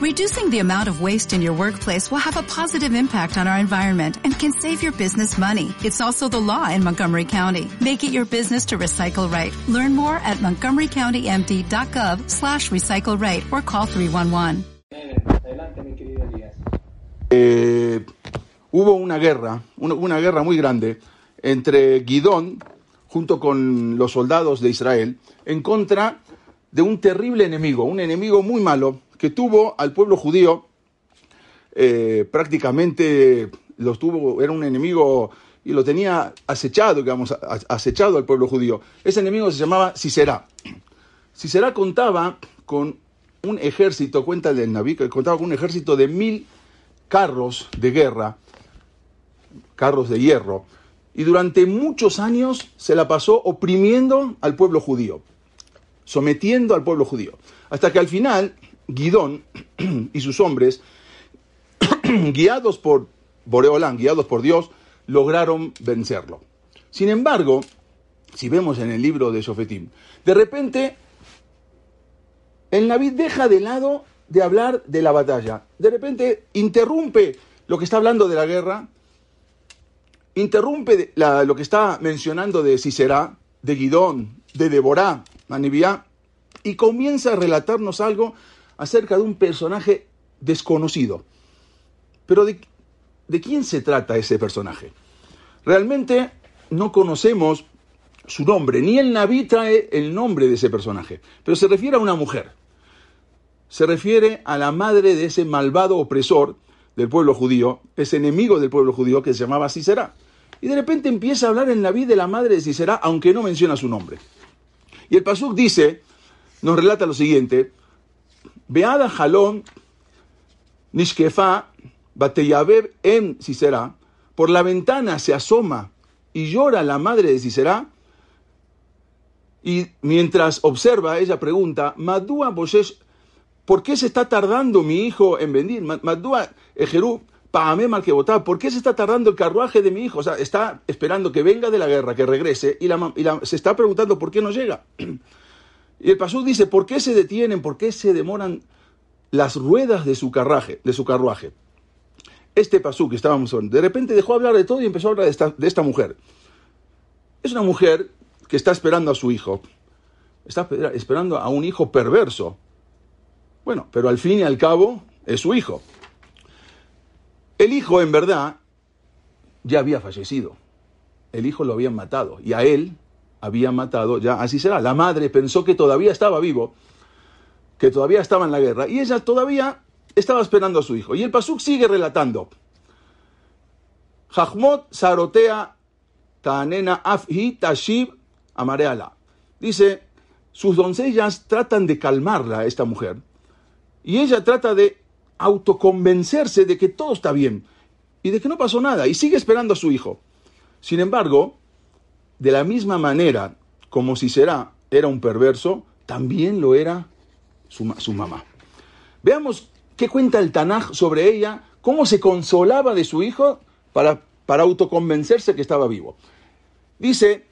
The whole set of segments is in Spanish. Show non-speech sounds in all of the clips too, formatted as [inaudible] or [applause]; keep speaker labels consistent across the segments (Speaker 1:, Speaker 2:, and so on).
Speaker 1: Reducing the amount of waste in your workplace will have a positive impact on our environment and can save your business money. It's also the law in Montgomery County. Make it your business to recycle right. Learn more at montgomerycountymd.gov slash recycle right or call 311.
Speaker 2: Adelante, mi querido Elías.
Speaker 3: Eh, hubo una guerra, una, una guerra muy grande entre Guidón, junto con los soldados de Israel, en contra de un terrible enemigo, un enemigo muy malo que tuvo al pueblo judío, eh, prácticamente los tuvo, era un enemigo y lo tenía acechado, digamos, acechado al pueblo judío. Ese enemigo se llamaba Sisera. Sisera contaba con un ejército, cuenta del Naví, que contaba con un ejército de mil carros de guerra, carros de hierro, y durante muchos años se la pasó oprimiendo al pueblo judío, sometiendo al pueblo judío, hasta que al final Guidón [clears throat] y sus hombres, [clears throat] guiados por Boreolán, guiados por Dios, lograron vencerlo. Sin embargo, si vemos en el libro de Sofetim, de repente el Naví deja de lado de hablar de la batalla. De repente interrumpe lo que está hablando de la guerra, interrumpe lo que está mencionando de Sisera, de Guidón, de Deborah, Manibiá, y comienza a relatarnos algo acerca de un personaje desconocido. Pero ¿de, quién se trata ese personaje? Realmente no conocemos su nombre, ni el Naví trae el nombre de ese personaje, pero se refiere a una mujer se refiere a la madre de ese malvado opresor del pueblo judío, ese enemigo del pueblo judío que se llamaba Sisera. Y de repente empieza a hablar en vida de la madre de Sisera, aunque no menciona su nombre. Y el Pasuk dice, nos relata lo siguiente, Beada Jalón Nishkefa Bateyabeb en Sisera, por la ventana se asoma y llora la madre de Sisera, y mientras observa, ella pregunta, Madúa Boshesh ¿Por qué se está tardando mi hijo en venir? Ma- Madúa Ejerú, Paame Malkebotá, ¿por qué se está tardando el carruaje de mi hijo? O sea, está esperando que venga de la guerra, que regrese, y, la, y se está preguntando por qué no llega. Y el Pasú dice, ¿por qué se detienen? ¿Por qué se demoran las ruedas de su carruaje? De su carruaje? Este Pasú que estábamos hablando, de repente dejó hablar de todo y empezó a hablar de esta, de esta mujer. Es una mujer que está esperando a su hijo. Está esper- esperando a un hijo perverso. Bueno, pero al fin y al cabo es su hijo. El hijo, en verdad, ya había fallecido. El hijo lo habían matado y a él habían matado, ya así será. La madre pensó que todavía estaba vivo, que todavía estaba en la guerra y ella todavía estaba esperando a su hijo. Y el Pasuk sigue relatando. Jahmot sarotea tanena afhi tashib amareala. Dice, sus doncellas tratan de calmarla a esta mujer y ella trata de autoconvencerse de que todo está bien y de que no pasó nada y sigue esperando a su hijo. Sin embargo, de la misma manera como si será era un perverso, también lo era su, su mamá. Veamos qué cuenta el Tanaj sobre ella, cómo se consolaba de su hijo para, para autoconvencerse que estaba vivo. Dice,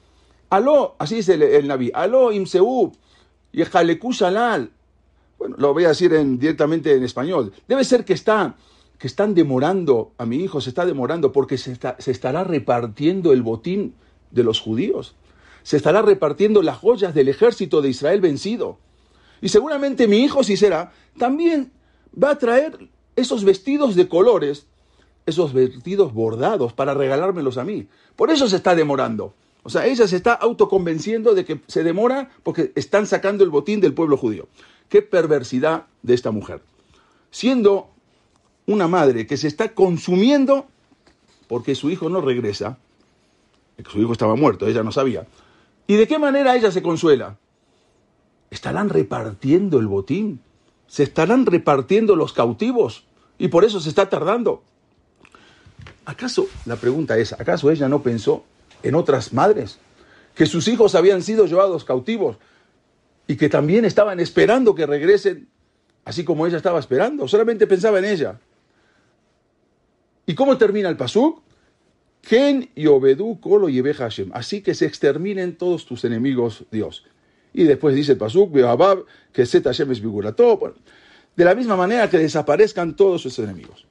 Speaker 3: aló, así dice el, el Naví, aló imseú, yejaleku shalal, bueno, lo voy a decir en- directamente en español. Debe ser que está que están demorando a mi hijo, se está demorando porque se, está- se estará repartiendo el botín de los judíos. Se estará repartiendo las joyas del ejército de Israel vencido. Y seguramente mi hijo, si será, también va a traer esos vestidos de colores, esos vestidos bordados para regalármelos a mí. Por eso se está demorando. O sea, ella se está autoconvenciendo de que se demora porque están sacando el botín del pueblo judío. Qué perversidad de esta mujer. Siendo una madre que se está consumiendo porque su hijo no regresa, su hijo estaba muerto, ella no sabía. ¿Y de qué manera ella se consuela? ¿Estarán repartiendo el botín? ¿Se estarán repartiendo los cautivos? Y por eso se está tardando. ¿Acaso, la pregunta es, ¿acaso ella no pensó en otras madres? Que sus hijos habían sido llevados cautivos y que también estaban esperando que regresen, así como ella estaba esperando. Solamente pensaba en ella. ¿Y cómo termina el pasuk? Ken y Obedú Kolo y Hashem. Así que se exterminen todos tus enemigos, Dios. Y después dice el pasuk, Beabab, que Zet Hashem es Bigurato. Bueno, de la misma manera que desaparezcan todos sus enemigos.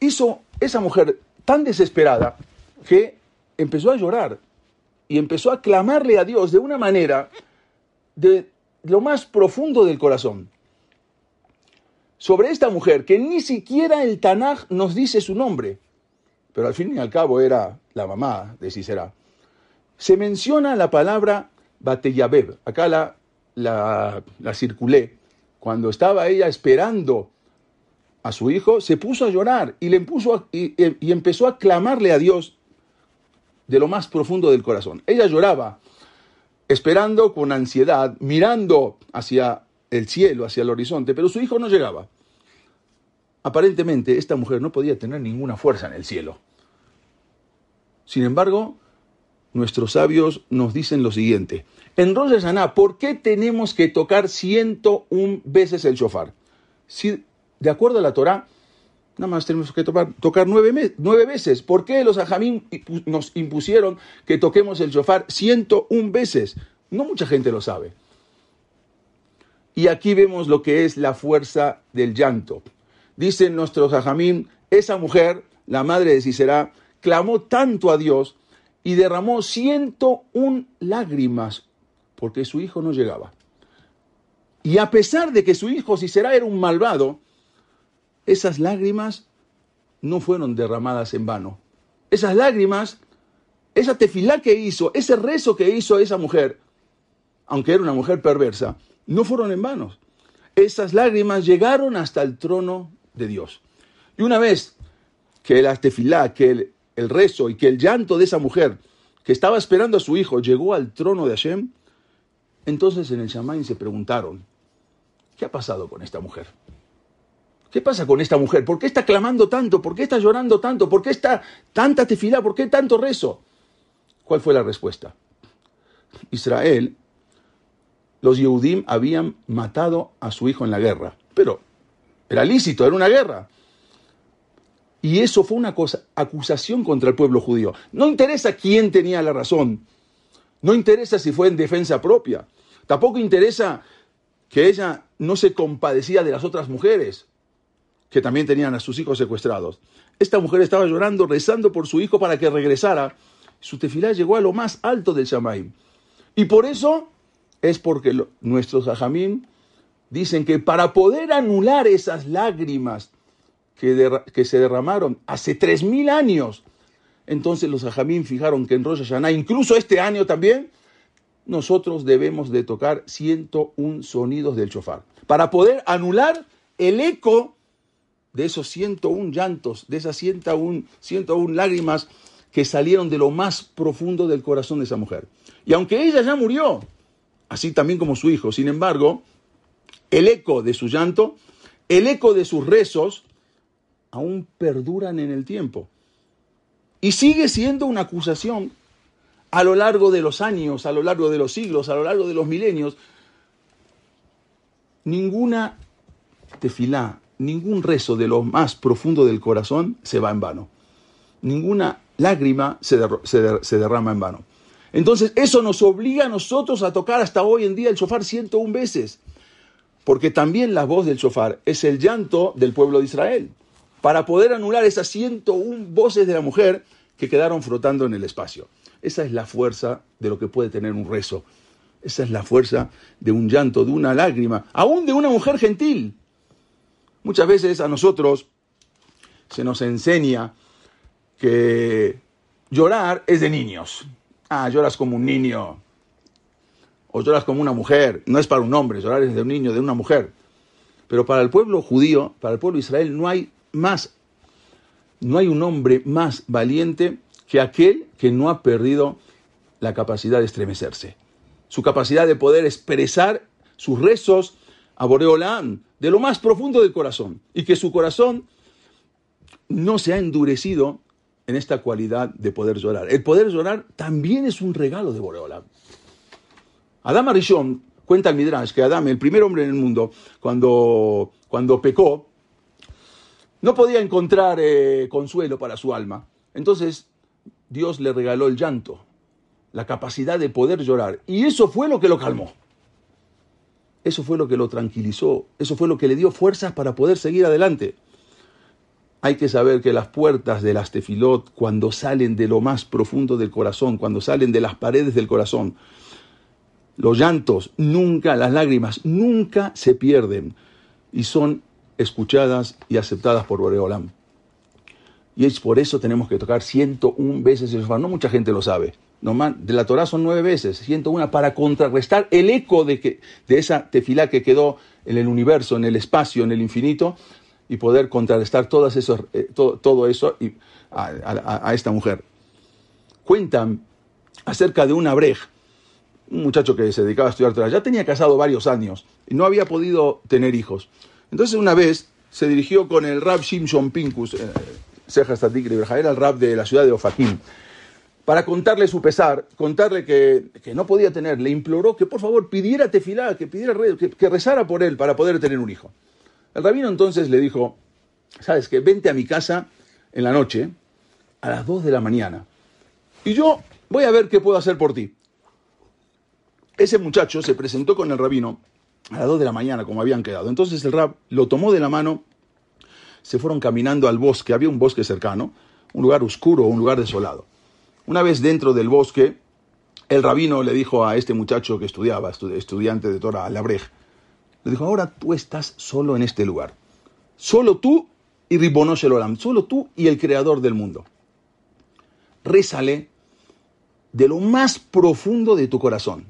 Speaker 3: Hizo esa mujer tan desesperada que empezó a llorar y empezó a clamarle a Dios de una manera de lo más profundo del corazón. Sobre esta mujer, que ni siquiera el Tanaj nos dice su nombre, pero al fin y al cabo era la mamá de Sisera, se menciona la palabra Bateyabeb. Acá la, la, la circulé. Cuando estaba ella esperando a su hijo, se puso a llorar y, le y, y empezó a clamarle a Dios de lo más profundo del corazón. Ella lloraba, esperando con ansiedad, mirando hacia el cielo, hacia el horizonte, pero su hijo no llegaba. Aparentemente, esta mujer no podía tener ninguna fuerza en el cielo. Sin embargo, nuestros sabios nos dicen lo siguiente. En Rosh Hashanah, ¿por qué tenemos que tocar 101 veces el shofar? Si, de acuerdo a la Torah, Nada más tenemos que tocar, nueve, nueve, veces. ¿Por qué los ajamín nos impusieron que toquemos el shofar 101 veces? No mucha gente lo sabe. Y aquí vemos lo que es la fuerza del llanto. Dicen nuestros ajamín, esa mujer, la madre de Sisera, clamó tanto a Dios y derramó 101 lágrimas porque su hijo no llegaba. Y a pesar de que su hijo Sisera era un malvado, esas lágrimas no fueron derramadas en vano. Esas lágrimas, esa tefilá que hizo, ese rezo que hizo esa mujer, aunque era una mujer perversa, no fueron en vano. Esas lágrimas llegaron hasta el trono de Dios. Y una vez que la tefilá, que el, el rezo y que el llanto de esa mujer que estaba esperando a su hijo llegó al trono de Hashem, entonces en el Shammai se preguntaron, ¿qué ha pasado con esta mujer? ¿Qué pasa con esta mujer? ¿Por qué está clamando tanto? ¿Por qué está llorando tanto? ¿Por qué está tanta tefilá? ¿Por qué tanto rezo? ¿Cuál fue la respuesta? Israel, los Yehudim habían matado a su hijo en la guerra, pero era lícito, era una guerra. Y eso fue una cosa, acusación contra el pueblo judío. No interesa quién tenía la razón, no interesa si fue en defensa propia, tampoco interesa que ella no se compadecía de las otras mujeres, que también tenían a sus hijos secuestrados. Esta mujer estaba llorando, rezando por su hijo para que regresara. Su tefilá llegó a lo más alto del Shamaim. Y por eso es porque nuestros ajamín dicen que para poder anular esas lágrimas que, se derramaron hace tres mil años, entonces los ajamín fijaron que en Rosh Hashanah, incluso este año también, nosotros debemos de tocar 101 sonidos del chofar. Para poder anular el eco de esos 101 llantos, de esas 101, 101 lágrimas que salieron de lo más profundo del corazón de esa mujer. Y aunque ella ya murió, así también como su hijo, sin embargo, el eco de su llanto, el eco de sus rezos, aún perduran en el tiempo. Y sigue siendo una acusación a lo largo de los años, a lo largo de los siglos, a lo largo de los milenios. Ninguna tefilá, ningún rezo de lo más profundo del corazón se va en vano. Ninguna lágrima se, se, derrama en vano. Entonces, eso nos obliga a nosotros a tocar hasta hoy en día el shofar 101 veces. Porque también la voz del shofar es el llanto del pueblo de Israel. Para poder anular esas 101 voces de la mujer que quedaron flotando en el espacio. Esa es la fuerza de lo que puede tener un rezo. Esa es la fuerza de un llanto, de una lágrima, aún de una mujer gentil. Muchas veces a nosotros se nos enseña que llorar es de niños. Ah, lloras como un niño. O lloras como una mujer. No es para un hombre, llorar es de un niño, de una mujer. Pero para el pueblo judío, para el pueblo de Israel, no hay más, no hay un hombre más valiente que aquel que no ha perdido la capacidad de estremecerse. Su capacidad de poder expresar sus rezos a Boreolán, de lo más profundo del corazón, y que su corazón no se ha endurecido en esta cualidad de poder llorar. El poder llorar también es un regalo de Boreolán. Adama Arishon cuenta el Midrash que Adam, el primer hombre en el mundo, cuando, cuando pecó, no podía encontrar eh, consuelo para su alma. Entonces Dios le regaló el llanto, la capacidad de poder llorar. Y eso fue lo que lo calmó. Eso fue lo que lo tranquilizó, eso fue lo que le dio fuerzas para poder seguir adelante. Hay que saber que las puertas de las tefilot, cuando salen de lo más profundo del corazón, cuando salen de las paredes del corazón, los llantos nunca, las lágrimas nunca se pierden y son escuchadas y aceptadas por Boreolam. Y es por eso tenemos que tocar 101 veces el. No mucha gente lo sabe. de la Torah son nueve veces, 101 para contrarrestar el eco de, que, de esa tefilá que quedó en el universo, en el espacio, en el infinito, y poder contrarrestar todas eh, todo, eso y a, esta mujer. Cuentan acerca de una brej, un muchacho que se dedicaba a estudiar Torah, ya tenía casado varios años y no había podido tener hijos. Entonces una vez se dirigió con el Rab Shimshon Pinkus, eh, Seja era el Rab de la ciudad de Ofakim, para contarle su pesar, contarle que, no podía tener, le imploró que por favor pidiera tefilá, que pidiera que, que rezara por él para poder tener un hijo. El rabino entonces le dijo, sabes que vente a mi casa en la noche a las 2 de la mañana y yo voy a ver qué puedo hacer por ti. Ese muchacho se presentó con el rabino a las 2 de la mañana, como habían quedado. Entonces el rab lo tomó de la mano, se fueron caminando al bosque, había un bosque cercano, un lugar oscuro, un lugar desolado. Una vez dentro del bosque, el rabino le dijo a este muchacho que estudiaba, estudiante de Torah, Labrej, le dijo, ahora tú estás solo en este lugar. Solo tú y Ribonosh el Solo tú y el creador del mundo. Rézale de lo más profundo de tu corazón.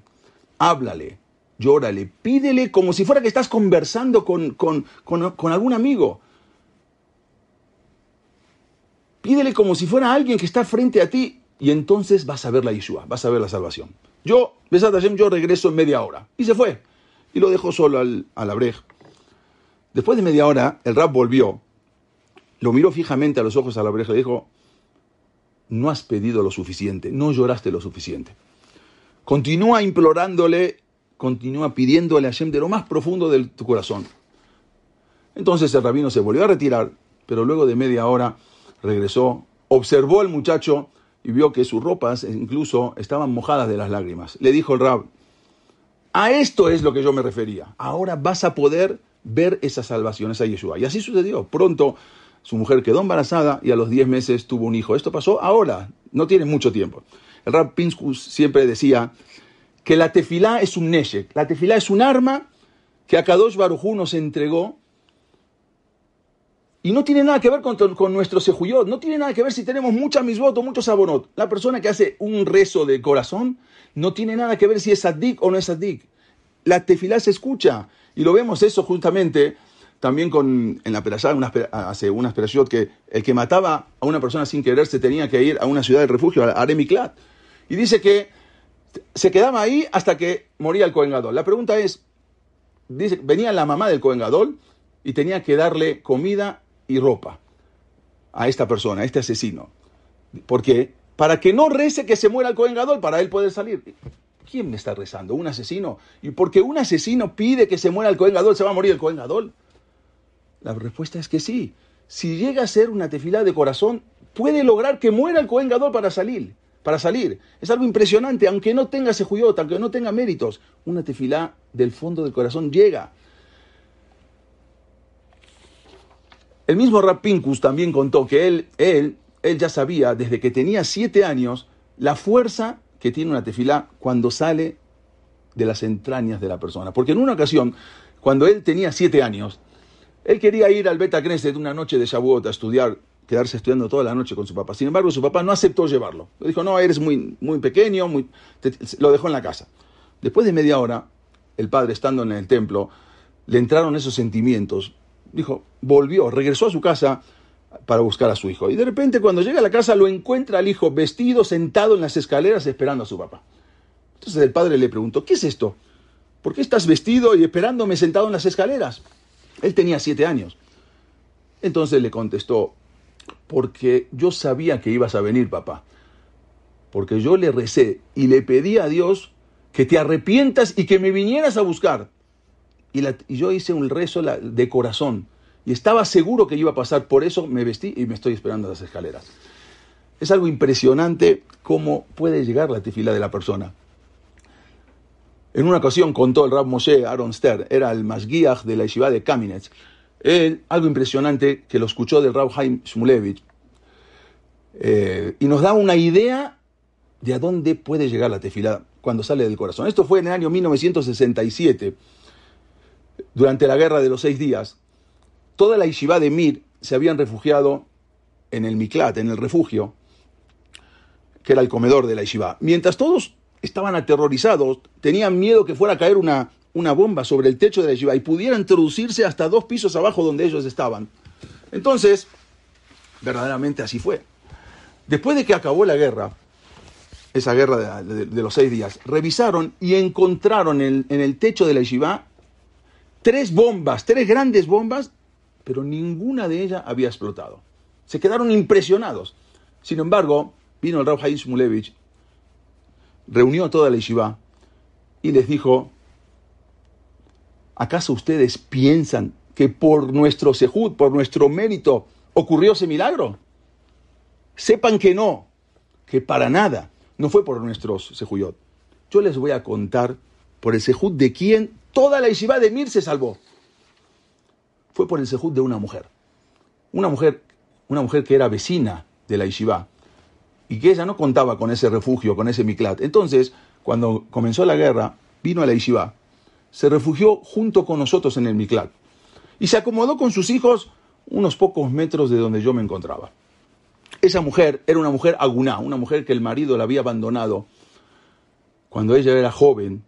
Speaker 3: Háblale, llórale, pídele como si fuera que estás conversando con, con, algún amigo. Pídele como si fuera alguien que está frente a ti y entonces vas a ver la Yeshua, vas a ver la salvación. Yo, Besat Hashem, yo regreso en media hora. Y se fue y lo dejó solo al, la brej. Después de media hora, el rap volvió, lo miró fijamente a los ojos a la breja y dijo, no has pedido lo suficiente, no lloraste lo suficiente. Continúa implorándole, continúa pidiéndole a Hashem de lo más profundo de tu corazón. Entonces el rabino se volvió a retirar, pero luego de media hora regresó, observó al muchacho y vio que sus ropas incluso estaban mojadas de las lágrimas. Le dijo el rab, a esto es lo que yo me refería. Ahora vas a poder ver esas salvaciones a Yeshua. Y así sucedió. Pronto su mujer quedó embarazada y a los 10 meses tuvo un hijo. Esto pasó ahora, no tiene mucho tiempo. El Rab Pinskus siempre decía que la tefilá es un neshek. La tefilá es un arma que Akadosh Barujú nos entregó y no tiene nada que ver con, con nuestro sejuyot, no tiene nada que ver si tenemos mucha misbot o muchos sabonot. La persona que hace un rezo de corazón no tiene nada que ver si es sadik o no es sadik. La tefilá se escucha y lo vemos eso justamente también con, en la perashá, hace una perashot que el que mataba a una persona sin querer se tenía que ir a una ciudad de refugio, a Aremiklat. Y dice que se quedaba ahí hasta que moría el Cohen La pregunta es, venía la mamá del Cohen y tenía que darle comida y ropa a esta persona, a este asesino. ¿Por qué? Para que no rece que se muera el Cohen para él poder salir. ¿Quién me está rezando? ¿Un asesino? ¿Y porque un asesino pide que se muera el Cohen se va a morir el Cohen La respuesta es que sí. Si llega a ser una tefilá de corazón, puede lograr que muera el Cohen para salir. Para salir. Es algo impresionante, aunque no tenga sejuyot, aunque no tenga méritos. Una tefilá del fondo del corazón llega. El mismo Rapinkus también contó que él, él, él ya sabía desde que tenía siete años la fuerza que tiene una tefilá cuando sale de las entrañas de la persona. Porque en una ocasión, cuando él tenía siete años, él quería ir al Beta Knesset una noche de Shavuot a estudiar, quedarse estudiando toda la noche con su papá. Sin embargo, su papá no aceptó llevarlo. Le dijo, no, eres muy, muy pequeño, muy... lo dejó en la casa. Después de media hora, el padre estando en el templo, le entraron esos sentimientos dijo, volvió, regresó a su casa para buscar a su hijo. Y de repente cuando llega a la casa lo encuentra al hijo vestido, sentado en las escaleras esperando a su papá. Entonces el padre le preguntó, ¿qué es esto? ¿Por qué estás vestido y esperándome sentado en las escaleras? Él tenía siete años. Entonces le contestó, porque yo sabía que ibas a venir, papá. Porque yo le recé y le pedí a Dios que te arrepientas y que me vinieras a buscar y, yo hice un rezo de corazón y estaba seguro que iba a pasar, por eso me vestí y me estoy esperando a las escaleras. Es algo impresionante cómo puede llegar la tefila de la persona. En una ocasión contó el Rab Moshe Aaron Ster, era el Masguiach de la yeshiva de Kamenetz, él, algo impresionante que lo escuchó del Rab Haim Shmulevich, eh, y nos da una idea de a dónde puede llegar la tefilá cuando sale del corazón. Esto fue en el año 1967, durante la guerra de los seis días. Toda la yeshiva de Mir se habían refugiado en el Miklat, en el refugio, que era el comedor de la yeshiva. Mientras todos estaban aterrorizados, tenían miedo que fuera a caer una, una bomba sobre el techo de la yeshiva y pudiera introducirse hasta dos pisos abajo donde ellos estaban. Entonces, verdaderamente así fue. Después de que acabó la guerra, esa guerra de, los seis días, revisaron y encontraron en, el techo de la yeshiva tres bombas, tres grandes bombas, pero ninguna de ellas había explotado. Se quedaron impresionados. Sin embargo, vino el Rav Haim reunió a toda la yeshiva y les dijo, ¿acaso ustedes piensan que por nuestro sejud, por nuestro mérito, ocurrió ese milagro? Sepan que no, que para nada, no fue por nuestros sejuyot. Yo les voy a contar por el sejud de quien toda la yeshiva de Mir se salvó. Fue por el sejud de una mujer. Una mujer, una mujer que era vecina de la yeshiva y que ella no contaba con ese refugio, con ese miklat. Entonces, cuando comenzó la guerra, vino a la yeshiva, se refugió junto con nosotros en el miklat y se acomodó con sus hijos unos pocos metros de donde yo me encontraba. Esa mujer era una mujer aguná, una mujer que el marido la había abandonado cuando ella era joven,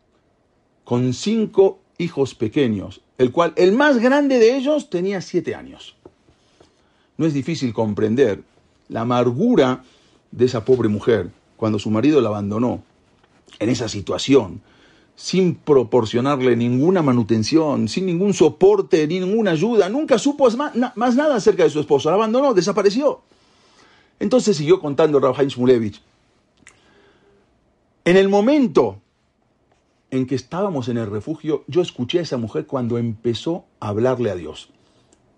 Speaker 3: con cinco hijos pequeños, el cual el más grande de ellos tenía siete años. No es difícil comprender la amargura de esa pobre mujer cuando su marido la abandonó en esa situación, sin proporcionarle ninguna manutención, sin ningún soporte, ni ninguna ayuda, nunca supo más, nada acerca de su esposo, la abandonó, desapareció. Entonces siguió contando Rav Haim Shmulevich. En el momento en que estábamos en el refugio, yo escuché a esa mujer cuando empezó a hablarle a Dios.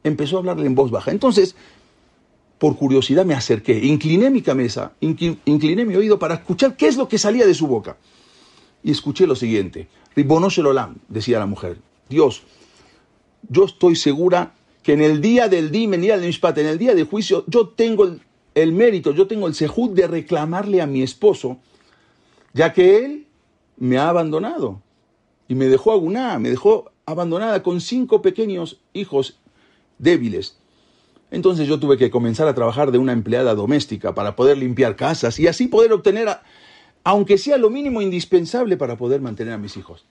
Speaker 3: Empezó a hablarle en voz baja. Entonces, por curiosidad me acerqué, incliné mi cabeza, incliné mi oído para escuchar qué es lo que salía de su boca. Y escuché lo siguiente. Ribono Shelolam, decía la mujer. Dios, yo estoy segura que en el día del Dimen, en el día Mishpat, en el día del juicio, yo tengo el, el mérito, yo tengo el sejud de reclamarle a mi esposo, ya que él me ha abandonado y me dejó aguná, me dejó abandonada con cinco pequeños hijos débiles. Entonces yo tuve que comenzar a trabajar de una empleada doméstica para poder limpiar casas y así poder obtener, aunque sea lo mínimo indispensable para poder mantener a mis hijos.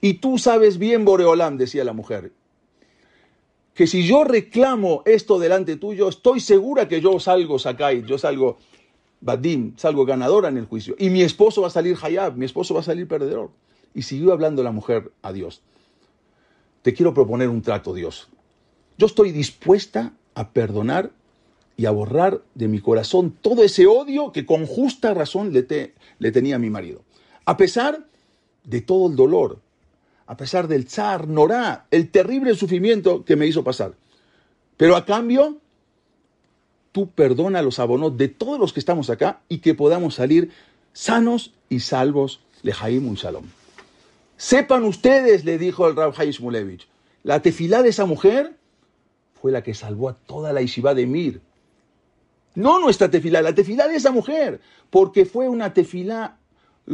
Speaker 3: Y tú sabes bien, Boreolam, decía la mujer, que si yo reclamo esto delante tuyo, estoy segura que yo salgo Sakai, yo salgo Badim, salgo ganadora en el juicio. Y mi esposo va a salir Hayab, mi esposo va a salir perdedor. Y siguió hablando la mujer a Dios. Te quiero proponer un trato, Dios. Yo estoy dispuesta a perdonar y a borrar de mi corazón todo ese odio que con justa razón le, te, le tenía a mi marido. A pesar de todo el dolor, a pesar del zar, Norá, el terrible sufrimiento que me hizo pasar. Pero a cambio, tú perdona los abonos de todos los que estamos acá y que podamos salir sanos y salvos, Lejaim un Shalom. Sepan ustedes, le dijo el Rab Mulevich, la tefilá de esa mujer fue la que salvó a toda la yeshiva de Mir. No nuestra tefilá, la tefilá de esa mujer, porque fue una tefilá,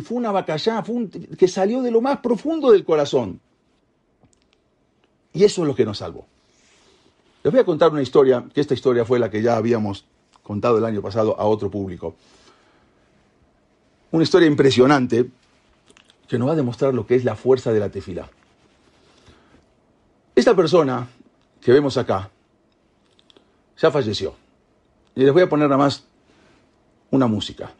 Speaker 3: fue una bacallá, fue que salió de lo más profundo del corazón. Y eso es lo que nos salvó. Les voy a contar una historia, que esta historia fue la que ya habíamos contado el año pasado a otro público. Una historia impresionante que nos va a demostrar lo que es la fuerza de la tefila. Esta persona que vemos acá ya falleció. Y les voy a poner nada más una música.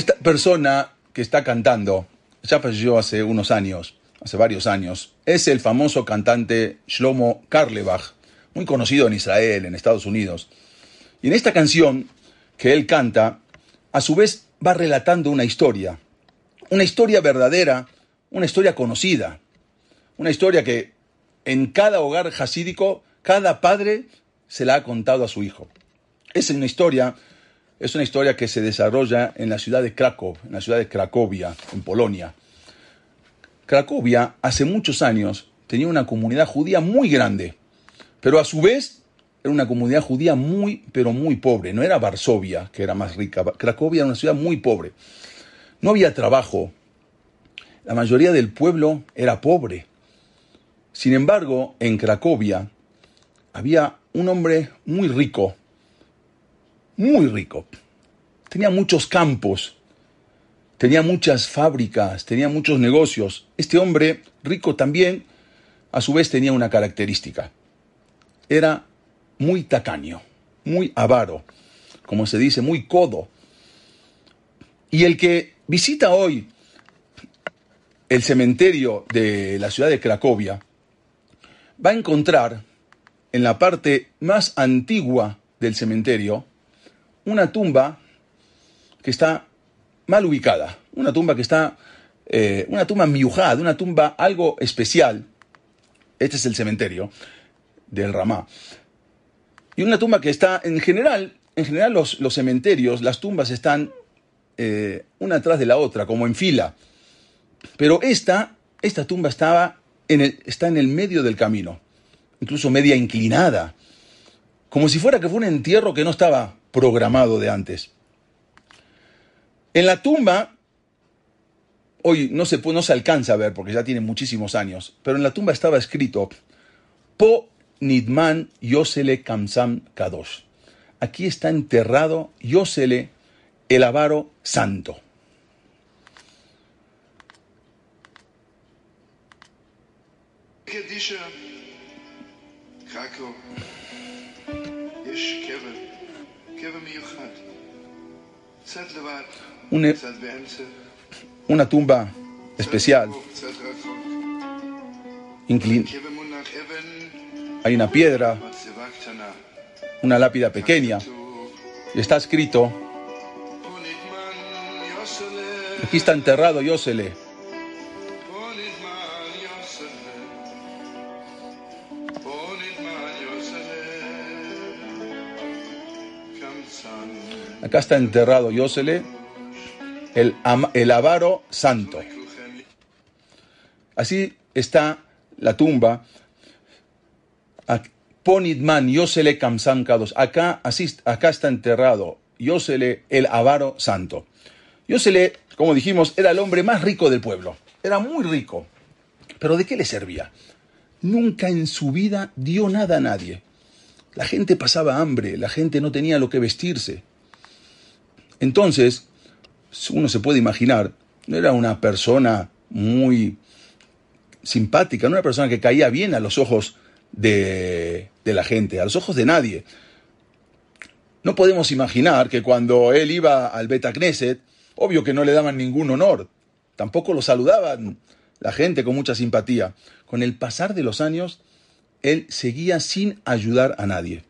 Speaker 3: Esta persona que está cantando ya falleció hace unos años, hace varios años. Es el famoso cantante Shlomo Karlebach, muy conocido en Israel, en Estados Unidos. Y en esta canción que él canta, a su vez va relatando una historia, una historia verdadera, una historia conocida, una historia que en cada hogar jasídico, cada padre se la ha contado a su hijo. Es una historia, es una historia que se desarrolla en la ciudad de en la ciudad de Cracovia, en Polonia. Cracovia hace muchos años tenía una comunidad judía muy grande, pero a su vez era una comunidad judía muy, pero muy pobre. No era Varsovia, que era más rica. Cracovia era una ciudad muy pobre. No había trabajo. La mayoría del pueblo era pobre. Sin embargo, en Cracovia había un hombre muy rico, muy rico. Tenía muchos campos, tenía muchas fábricas, tenía muchos negocios. Este hombre rico también, a su vez, tenía una característica. Era muy tacaño, muy avaro, como se dice, muy codo. Y el que visita hoy el cementerio de la ciudad de Cracovia, va a encontrar en la parte más antigua del cementerio una tumba que está mal ubicada, una tumba que está, eh, una tumba miujada, una tumba algo especial. Este es el cementerio del Ramá. Y una tumba que está, en general, en general los, los cementerios, las tumbas están eh, una atrás de la otra, como en fila. Pero esta, esta tumba estaba en el, está en el medio del camino, incluso media inclinada, como si fuera que fue un entierro que no estaba programado de antes. En la tumba, hoy no se, no se alcanza a ver porque ya tiene muchísimos años, pero en la tumba estaba escrito Po Nidman Yosele Kamsam Kadosh. Aquí está enterrado Yosele, el avaro santo.
Speaker 4: קדישה, חכו, יש קבר, e-
Speaker 3: una, tumba especial. Hay una piedra, una lápida pequeña. Está escrito, aquí está enterrado Yosele. Acá está enterrado Yosele, el, el avaro santo. Así está la tumba. Ponidman Yosele Kamsan Kados. Acá, acá está enterrado Yosele, el avaro santo. Yosele, como dijimos, era el hombre más rico del pueblo. Era muy rico. Pero ¿de qué le servía? Nunca en su vida dio nada a nadie. La gente pasaba hambre, la gente no tenía lo que vestirse. Entonces, uno se puede imaginar, no era una persona muy simpática, no era una persona que caía bien a los ojos de, la gente, a los ojos de nadie. No podemos imaginar que cuando él iba al Beta Knesset, obvio que no le daban ningún honor, tampoco lo saludaban la gente con mucha simpatía. Con el pasar de los años, él seguía sin ayudar a nadie.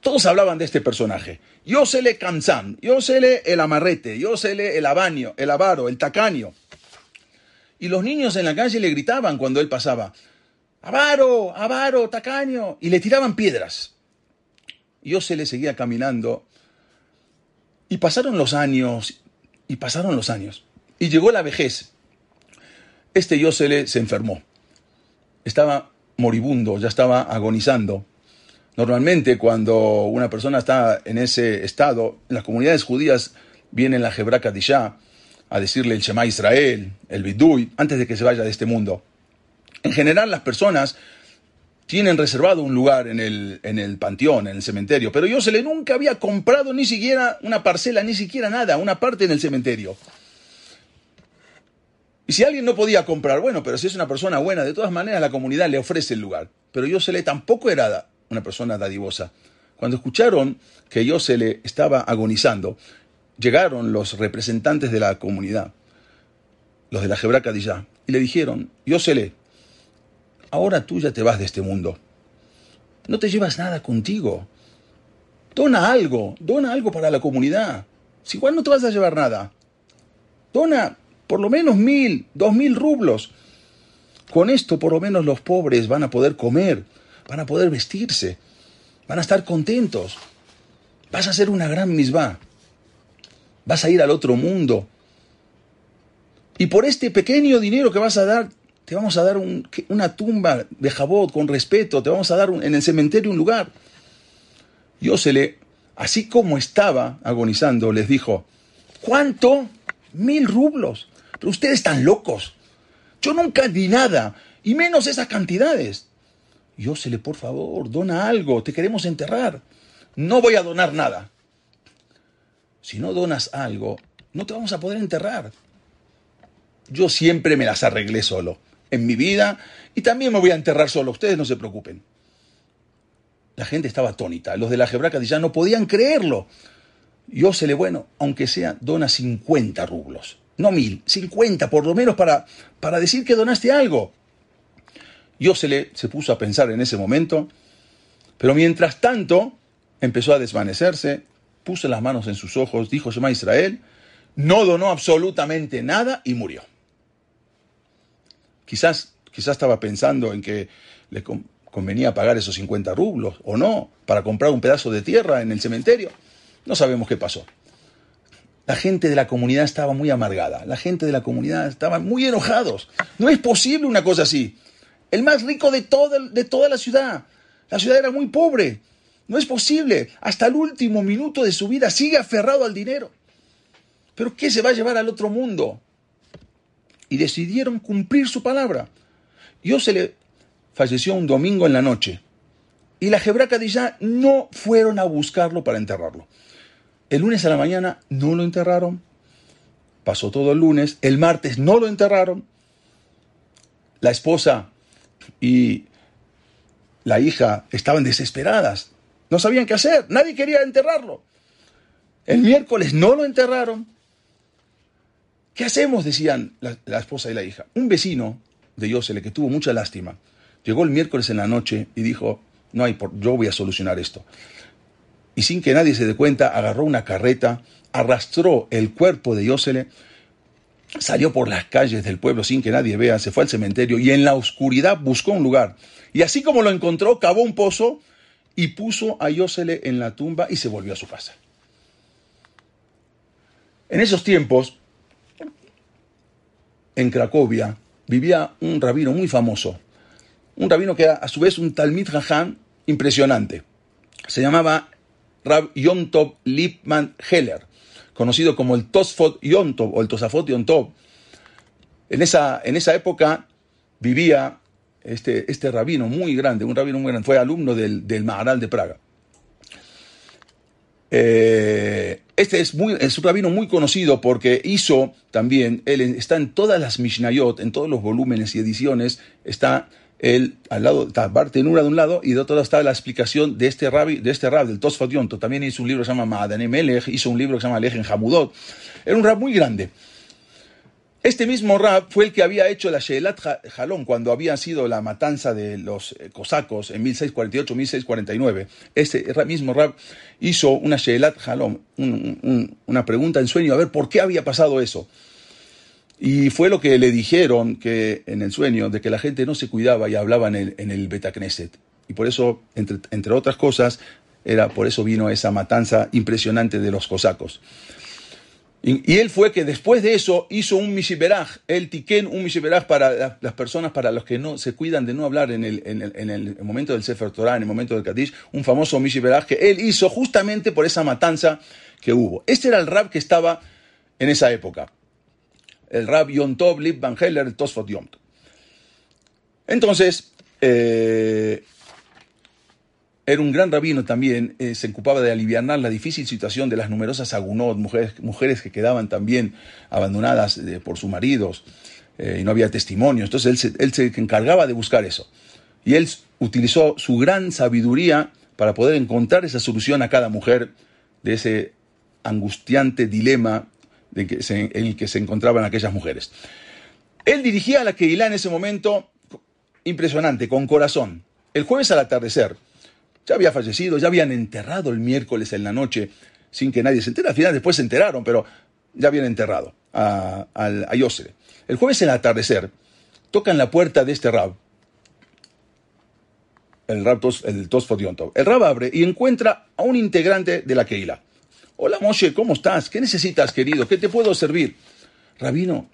Speaker 3: Todos hablaban de este personaje. Yo se le cansan, yo se le el amarrete, yo se le el abaño, el avaro, el tacaño. Y los niños en la calle le gritaban cuando él pasaba, avaro, avaro, tacaño, y le tiraban piedras. Yo se le seguía caminando. Y pasaron los años, y pasaron los años. Y llegó la vejez. Este Yosele se enfermó. Estaba moribundo, ya estaba agonizando. Normalmente cuando una persona está en ese estado, en las comunidades judías viene la Hebra Kadishá a decirle el Shema Israel, el Bidui, antes de que se vaya de este mundo. En general las personas tienen reservado un lugar en el, en el panteón, en el cementerio, pero yo se le nunca había comprado ni siquiera una parcela, ni siquiera nada, una parte en el cementerio. Y si alguien no podía comprar, bueno, pero si es una persona buena, de todas maneras la comunidad le ofrece el lugar. Pero Yosele tampoco era una persona dadivosa. Cuando escucharon que Yosele estaba agonizando, llegaron los representantes de la comunidad, los de la Kadijá, y le dijeron, Yosele, ahora tú ya te vas de este mundo. No te llevas nada contigo. Dona algo, dona algo para la comunidad. Si igual no te vas a llevar nada. Dona por lo menos mil, dos mil rublos. Con esto por lo menos los pobres van a poder comer, van a poder vestirse, van a estar contentos. Vas a hacer una gran misbah. Vas a ir al otro mundo. Y por este pequeño dinero que vas a dar, te vamos a dar un- una tumba de jabot con respeto, te vamos a dar en el cementerio un lugar. Yosele, así como estaba agonizando, les dijo, ¿cuánto? Mil rublos. Pero ustedes están locos. Yo nunca di nada, y menos esas cantidades. Yosele, por favor, dona algo, te queremos enterrar. No voy a donar nada. Si no donas algo, no te vamos a poder enterrar. Yo siempre me las arreglé solo, en mi vida, y también me voy a enterrar solo, ustedes no se preocupen. La gente estaba atónita, los de la Jebraca ya no podían creerlo. Yo se le, bueno, aunque sea, dona 50 rublos, no mil, 50 por lo menos para, para decir que donaste algo. Yo se puso a pensar en ese momento, pero mientras tanto empezó a desvanecerse, puso las manos en sus ojos, dijo Shema Israel, no donó absolutamente nada y murió. Quizás, quizás estaba pensando en que le con- convenía pagar esos 50 rublos o no, para comprar un pedazo de tierra en el cementerio. No sabemos qué pasó. La gente de la comunidad estaba muy amargada, la gente de la comunidad estaba muy enojados. No es posible una cosa así. El más rico de toda, de toda la ciudad. La ciudad era muy pobre. No es posible. Hasta el último minuto de su vida sigue aferrado al dinero. ¿Pero qué se va a llevar al otro mundo? Y decidieron cumplir su palabra. Yosele falleció un domingo en la noche. Y la Jebraca de ya no fueron a buscarlo para enterrarlo. El lunes a la mañana no lo enterraron. Pasó todo el lunes. El martes no lo enterraron. La esposa y la hija estaban desesperadas. No sabían qué hacer. Nadie quería enterrarlo. El miércoles no lo enterraron. ¿Qué hacemos? decían la, esposa y la hija. Un vecino de Yosele que tuvo mucha lástima llegó el miércoles en la noche y dijo, no hay por, yo voy a solucionar esto. Y sin que nadie se dé cuenta, agarró una carreta, arrastró el cuerpo de Yosele, salió por las calles del pueblo sin que nadie vea, se fue al cementerio y en la oscuridad buscó un lugar. Y así como lo encontró, cavó un pozo y puso a Yosele en la tumba y se volvió a su casa. En esos tiempos, en Cracovia, vivía un rabino muy famoso, un rabino que era a su vez un Talmid Jajam impresionante. Se llamaba Rab Yontov Lipman Heller, conocido como el Tosfot Yontov o el Tosafot Yontov. En esa, en esa época vivía este, este rabino muy grande, un rabino muy grande, fue alumno del, del Maharal de Praga. Eh, este es, muy, es un rabino muy conocido porque hizo también, él está en todas las Mishnayot, en todos los volúmenes y ediciones, está él al lado, está Bartenura de un lado y de otro lado está la explicación de este rabbi, de este rab, del Tosfot Yonto. También hizo un libro que se llama Ma'adane Melech, hizo un libro que se llama Lejen Hamudot. Era un rab muy grande. Este mismo rab fue el que había hecho la Sheelat Jalón cuando había sido la matanza de los eh, cosacos en 1648-1649. Este mismo rab hizo una Sheelat Jalón, un- un- una pregunta en sueño a ver por qué había pasado eso. Y fue lo que le dijeron que en el sueño de que la gente no se cuidaba y hablaba en el, en el Betacneset. Y por eso, entre, otras cosas, era por eso vino esa matanza impresionante de los cosacos. Y, él fue que después de eso hizo un Mishiberaj, el Tiken, un Mishiberaj para la- las personas, para los que no se cuidan de no hablar en el, en el, en el momento del Sefer Torah, en el momento del Kadish, un famoso Mishiberaj que él hizo justamente por esa matanza que hubo. Este era el rab que estaba en esa época. El rab Yom Tov, Van Heller, el Tosfot Yom. Entonces, eh, era un gran rabino también, eh, se ocupaba de aliviar la difícil situación de las numerosas agunot, mujeres, mujeres que quedaban también abandonadas eh, por sus maridos y no había testimonio. Entonces él se, él se encargaba de buscar eso. Y él utilizó su gran sabiduría para poder encontrar esa solución a cada mujer de ese angustiante dilema de que se- en el que se encontraban aquellas mujeres. Él dirigía a la Keilah en ese momento impresionante, con corazón. El jueves al atardecer, ya había fallecido, ya habían enterrado el miércoles en la noche, sin que nadie se entere. Al final después se enteraron, pero ya habían enterrado a, a Yosef. El jueves al atardecer, tocan la puerta de este rab, el rab Tos, el. El rab abre y encuentra a un integrante de la Keilah. Hola Moshe, ¿cómo estás? ¿Qué necesitas, querido? ¿Qué te puedo servir? Rabino,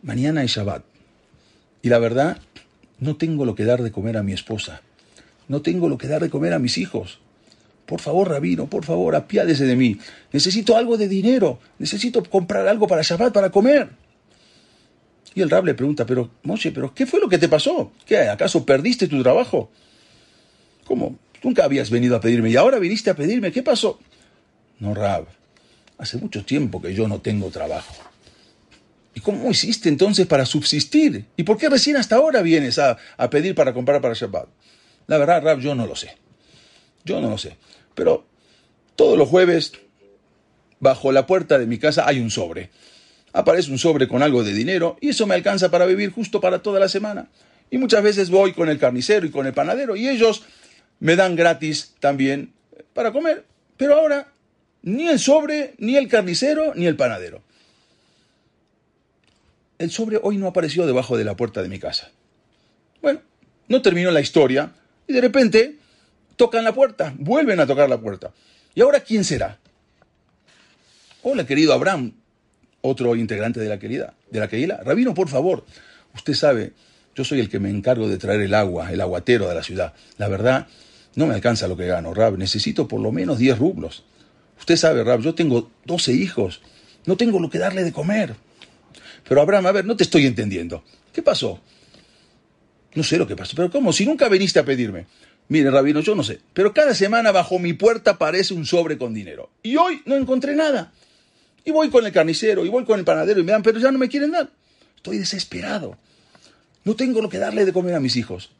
Speaker 3: mañana es Shabbat. Y la verdad, no tengo lo que dar de comer a mi esposa. No tengo lo que dar de comer a mis hijos. Por favor, Rabino, por favor, apiádese de mí. Necesito algo de dinero. Necesito comprar algo para Shabbat, para comer. Y el Rab le pregunta, pero, Moshe, ¿pero qué fue lo que te pasó? ¿Qué, acaso perdiste tu trabajo? ¿Cómo? Nunca habías venido a pedirme y ahora viniste a pedirme. ¿Qué pasó? No, Rab. Hace mucho tiempo que yo no tengo trabajo. ¿Y cómo hiciste entonces para subsistir? ¿Y por qué recién hasta ahora vienes a, a pedir para comprar para Shabbat? La verdad, Rab, yo no lo sé. Yo no lo sé. Pero todos los jueves, bajo la puerta de mi casa hay un sobre. Aparece un sobre con algo de dinero y eso me alcanza para vivir justo para toda la semana. Y muchas veces voy con el carnicero y con el panadero y ellos me dan gratis también para comer. Pero ahora, ni el sobre, ni el carnicero, ni el panadero. El sobre hoy no apareció debajo de la puerta de mi casa. Bueno, no terminó la historia y de repente tocan la puerta, vuelven a tocar la puerta. ¿Y ahora quién será? Hola, querido Abraham, otro integrante de la querida, de la querida. Rabino, por favor, usted sabe, yo soy el que me encargo de traer el agua, el aguatero de la ciudad. La verdad, no me alcanza lo que gano, Rab. Necesito por lo menos 10 rublos. Usted sabe, Rab, yo tengo 12 hijos. No tengo lo que darle de comer. Pero Abraham, a ver, no te estoy entendiendo. ¿Qué pasó? No sé lo que pasó, pero ¿cómo? Si nunca viniste a pedirme. Mire, Rabino, yo no sé, pero cada semana bajo mi puerta aparece un sobre con dinero. Y hoy no encontré nada. Y voy con el carnicero, y voy con el panadero, y me dan, pero ya no me quieren dar. Estoy desesperado. No tengo lo que darle de comer a mis hijos.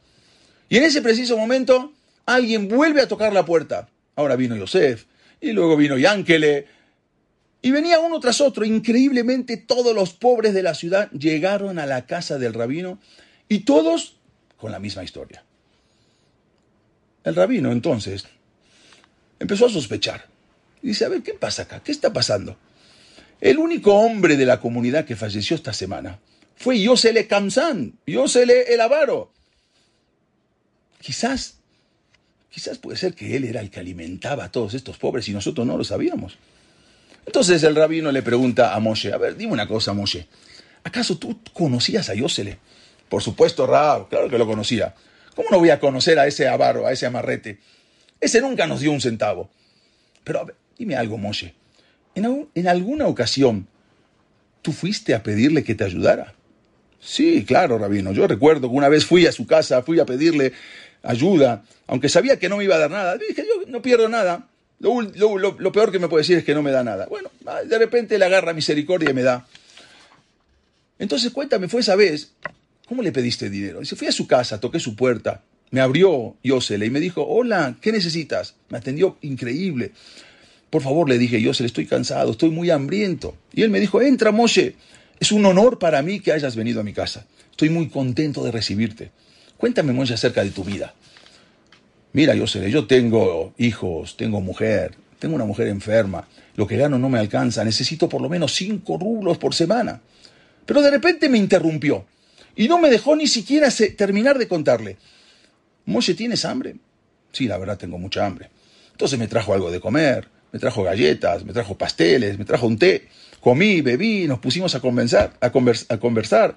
Speaker 3: Y en ese preciso momento, alguien vuelve a tocar la puerta. Ahora vino Yosef, y luego vino Yankele, y venía uno tras otro. Increíblemente, todos los pobres de la ciudad llegaron a la casa del rabino, y todos con la misma historia. El rabino entonces empezó a sospechar. Dice, a ver, ¿qué pasa acá? ¿Qué está pasando? El único hombre de la comunidad que falleció esta semana fue Yosele Kamsan, Yosele el avaro. Quizás, quizás puede ser que él era el que alimentaba a todos estos pobres y nosotros no lo sabíamos. Entonces el rabino le pregunta a Moshe, a ver, dime una cosa, Moshe, ¿acaso tú conocías a Yosele? Por supuesto, Rab, claro que lo conocía. ¿Cómo no voy a conocer a ese avaro, a ese amarrete? Ese nunca nos dio un centavo. Pero dime algo, Moshe. ¿En, en alguna ocasión tú fuiste a pedirle que te ayudara? Sí, claro, rabino. Yo recuerdo que una vez fui a su casa, fui a pedirle ayuda, aunque sabía que no me iba a dar nada. Dije, yo no pierdo nada. Lo, peor que me puede decir es que no me da nada. Bueno, ah, de repente le agarra misericordia y me da. Entonces cuéntame, fue esa vez, ¿cómo le pediste dinero? Dice, fui a su casa, toqué su puerta, me abrió Yosele y me dijo, hola, ¿qué necesitas? Me atendió increíble. Por favor, le dije, Yosele, estoy cansado, estoy muy hambriento. Y él me dijo, entra, Moshe, es un honor para mí que hayas venido a mi casa. Estoy muy contento de recibirte. Cuéntame, Moshe, acerca de tu vida. Mira, Yosele, yo tengo hijos, tengo mujer, tengo una mujer enferma, lo que gano no me alcanza, necesito por lo menos cinco rublos por semana. Pero de repente me interrumpió y no me dejó ni siquiera terminar de contarle. Moshe, ¿tienes hambre? Sí, la verdad tengo mucha hambre. Entonces me trajo algo de comer, me trajo galletas, me trajo pasteles, me trajo un té. Comí, bebí, nos pusimos a conversar, a, convers- a conversar.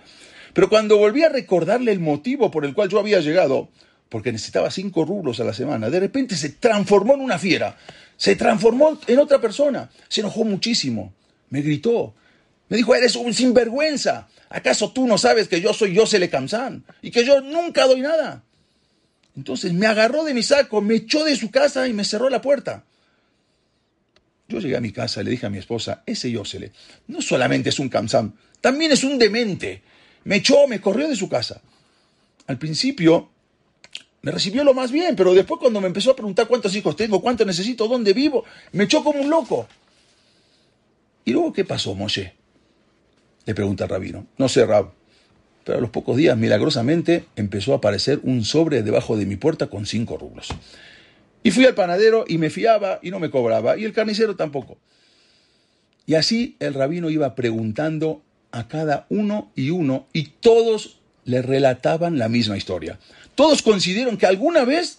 Speaker 3: Pero cuando volví a recordarle el motivo por el cual yo había llegado, porque necesitaba cinco rublos a la semana, de repente se transformó en una fiera, se transformó en otra persona, se enojó muchísimo, me gritó, me dijo, eres un sinvergüenza, ¿acaso tú no sabes que yo soy Yosele Kamsan y que yo nunca doy nada? Entonces me agarró de mi saco, me echó de su casa y me cerró la puerta. Yo llegué a mi casa y le dije a mi esposa, ese Yosele no solamente es un Kamsan, también es un demente. Me echó, me corrió de su casa. Al principio me recibió lo más bien, pero después cuando me empezó a preguntar cuántos hijos tengo, cuánto necesito, dónde vivo, me echó como un loco. ¿Y luego qué pasó, Moshe? Le pregunta el rabino. No sé, Rab. Pero a los pocos días, milagrosamente, empezó a aparecer un sobre debajo de mi puerta con cinco rublos. Y fui al panadero y me fiaba y no me cobraba, y el carnicero tampoco. Y así el rabino iba preguntando a cada uno y uno, y todos le relataban la misma historia. Todos consideraron que alguna vez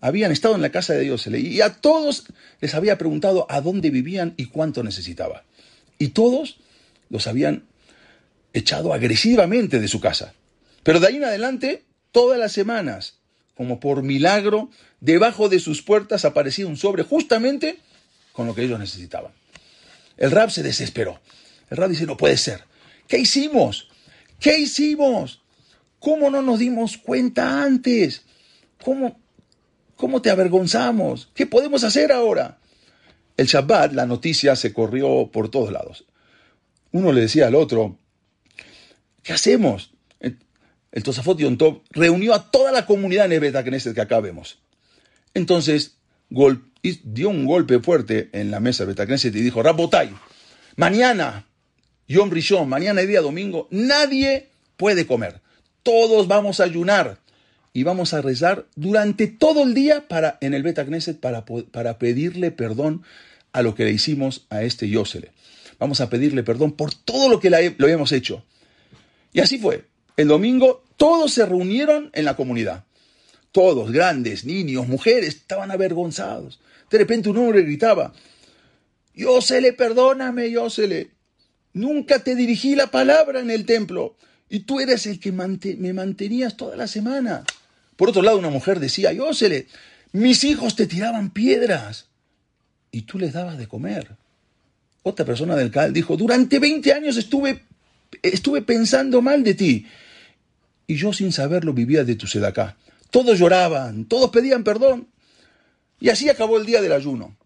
Speaker 3: habían estado en la casa de Dios y a todos les había preguntado a dónde vivían y cuánto necesitaba. Y todos los habían echado agresivamente de su casa. Pero de ahí en adelante, todas las semanas, como por milagro, debajo de sus puertas aparecía un sobre justamente con lo que ellos necesitaban. El rab se desesperó. El rab dice, no puede ser. ¿Qué hicimos? ¿Qué hicimos? ¿Cómo no nos dimos cuenta antes? ¿Cómo, cómo te avergonzamos? ¿Qué podemos hacer ahora? El Shabbat, la noticia se corrió por todos lados. Uno le decía al otro, ¿qué hacemos? El, el Tosafot Yontov reunió a toda la comunidad en Knesset que acá vemos. Entonces, dio un golpe fuerte en la mesa de Betacneset y dijo, Rabotay, mañana, Yom Rishon, mañana y día domingo, nadie puede comer. Todos vamos a ayunar y vamos a rezar durante todo el día para, en el Betacneset para, para pedirle perdón a lo que le hicimos a este Yosele. Vamos a pedirle perdón por todo lo que le, lo habíamos hecho. Y así fue. El domingo todos se reunieron en la comunidad. Todos, grandes, niños, mujeres, estaban avergonzados. De repente un hombre gritaba, Yosele, perdóname, Yosele. Nunca te dirigí la palabra en el templo. Y tú eres el que me mantenías toda la semana. Por otro lado, una mujer decía, Yosele, mis hijos te tiraban piedras. Y tú les dabas de comer. Otra persona del CAL dijo, durante 20 años estuve, estuve pensando mal de ti. Y yo sin saberlo vivía de tu sedacá. Todos lloraban, todos pedían perdón. Y así acabó el día del ayuno.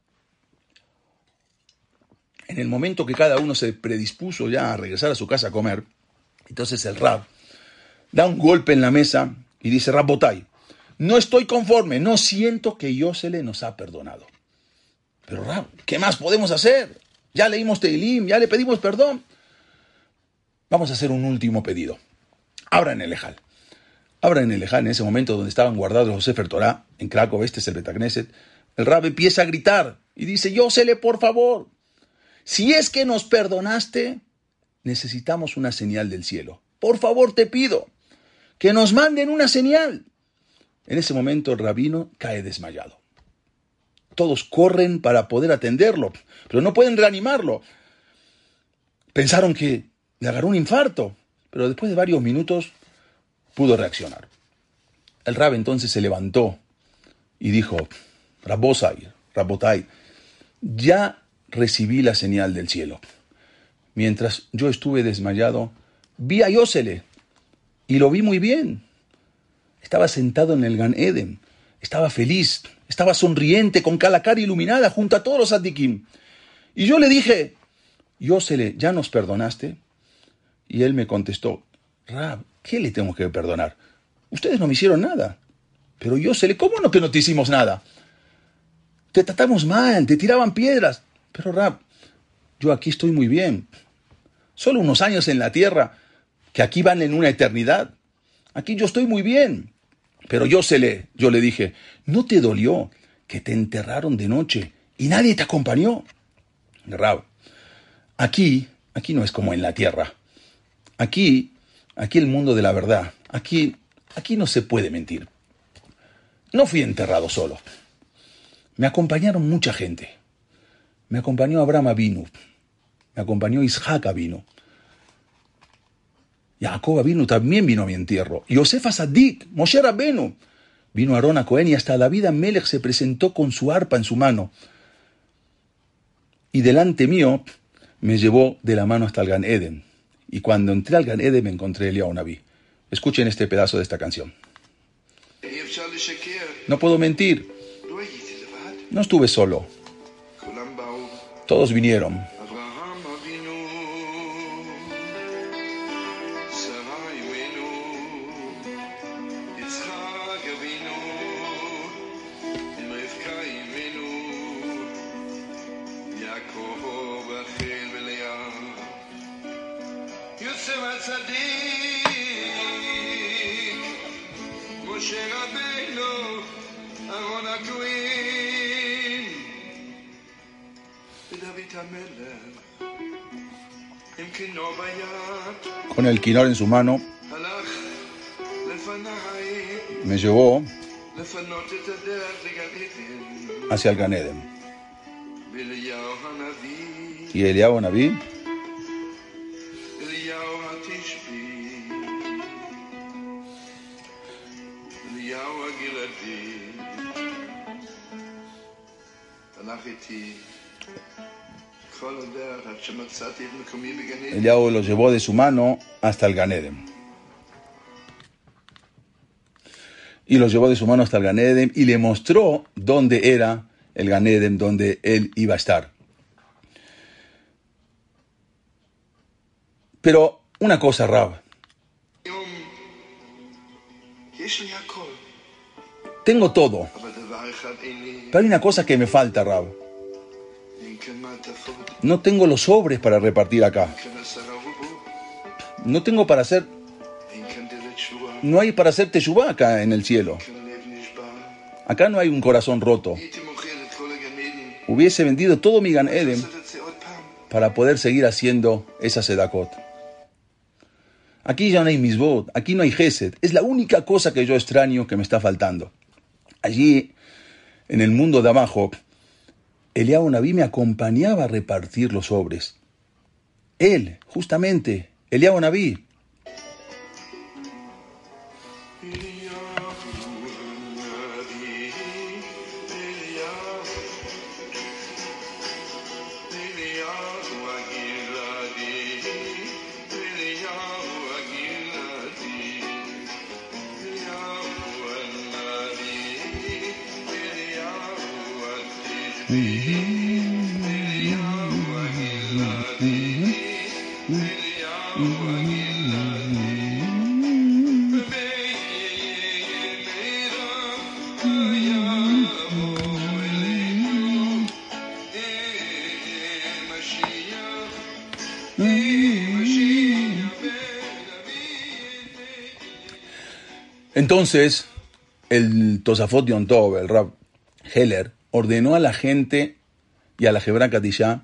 Speaker 3: En el momento que cada uno se predispuso ya a regresar a su casa a comer, entonces el rab da un golpe en la mesa y dice, Rabbotay, no estoy conforme, no siento que Yosele nos ha perdonado. Pero Rab, ¿qué más podemos hacer? Ya leímos Teilim, ya le pedimos perdón. Vamos a hacer un último pedido. Abran el Ejal. Abran el Ejal en ese momento donde estaban guardados los Sefer en Krakow, este es el Betagneset. El Rab empieza a gritar y dice, Yosele, por favor, si es que nos perdonaste, necesitamos una señal del cielo. Por favor, te pido que nos manden una señal. En ese momento el rabino cae desmayado. Todos corren para poder atenderlo, pero no pueden reanimarlo. Pensaron que le agarró un infarto, pero después de varios minutos pudo reaccionar. El rab entonces se levantó y dijo, Rabosai, Rabotai, ya recibí la señal del cielo. Mientras yo estuve desmayado, vi a Yosele y lo vi muy bien. Estaba sentado en el Gan Eden, estaba feliz, estaba sonriente, con la cara iluminada junto a todos los adikim. Y yo le dije, Yosele, ¿ya nos perdonaste? Y él me contestó, Rab, ¿qué le tengo que perdonar? Ustedes no me hicieron nada. Pero Yosele, ¿cómo no que no te hicimos nada? Te tratamos mal, te tiraban piedras. Pero Rab, yo aquí estoy muy bien. Solo unos años en la tierra, que aquí van en una eternidad. Aquí yo estoy muy bien. Pero yo se le, yo le dije, ¿no te dolió que te enterraron de noche y nadie te acompañó? Rab, aquí, aquí no es como en la tierra. Aquí, aquí el mundo de la verdad. Aquí, aquí no se puede mentir. No fui enterrado solo. Me acompañaron mucha gente. Me acompañó Abraham Avinu. Me acompañó Isaac Avinu. Jacob Avinu también vino a mi entierro. Yosef Asadik, Moshe Rabenu. Vino Aarón a Cohen y hasta David Amelech se presentó con su arpa en su mano. Y delante mío me llevó de la mano hasta el Gan Eden. Y cuando entré al Gan Eden me encontré Eliyahu Naví. Escuchen este pedazo de esta canción. No puedo mentir. No estuve solo. Todos vinieron. en su mano, me llevó hacia el Ganedem. Y Eliyahu Naví Eliahu lo llevó de su mano hasta el Ganedem. Y lo llevó de su mano hasta el Ganedem y le mostró dónde era el Ganedem, donde él iba a estar. Pero una cosa, Rab. Tengo todo. Pero hay una cosa que me falta, Rab. No tengo los sobres para repartir acá. No tengo para hacer... No hay para hacer teshuvá acá en el cielo. Acá no hay un corazón roto. Hubiese vendido todo mi Gan Eden para poder seguir haciendo esa sedakot. Aquí ya no hay misbot, aquí no hay gesed. Es la única cosa que yo extraño que me está faltando. Allí, en el mundo de abajo, Eliahu Naví me acompañaba a repartir los sobres. Él, justamente, Eliahu Naví. Entonces, el Tosafot Yom Tov, el Rab Heller, ordenó a la gente y a la Hebra Kadishá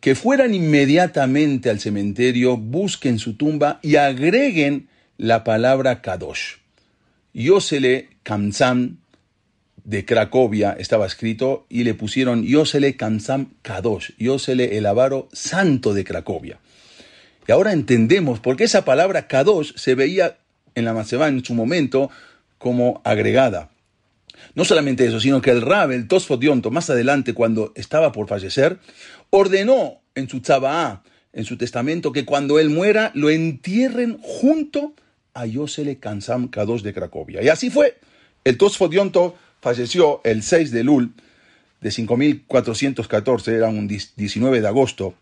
Speaker 3: que fueran inmediatamente al cementerio, busquen su tumba y agreguen la palabra Kadosh. Yosele Kamsam de Cracovia estaba escrito y le pusieron Yosele Kamsam Kadosh, Yosele el avaro santo de Cracovia. Y ahora entendemos por qué esa palabra Kadosh se veía en la Maseba en su momento como agregada. No solamente eso, sino que el Rab, el Tosfot Yonto, más adelante, cuando estaba por fallecer, ordenó en su Tzabaá, en su testamento, que cuando él muera lo entierren junto a Yosele Kansam Kadosh de Cracovia. Y así fue. El Tosfot Yonto falleció el 6 de Lul de 5414, era un 19 de agosto.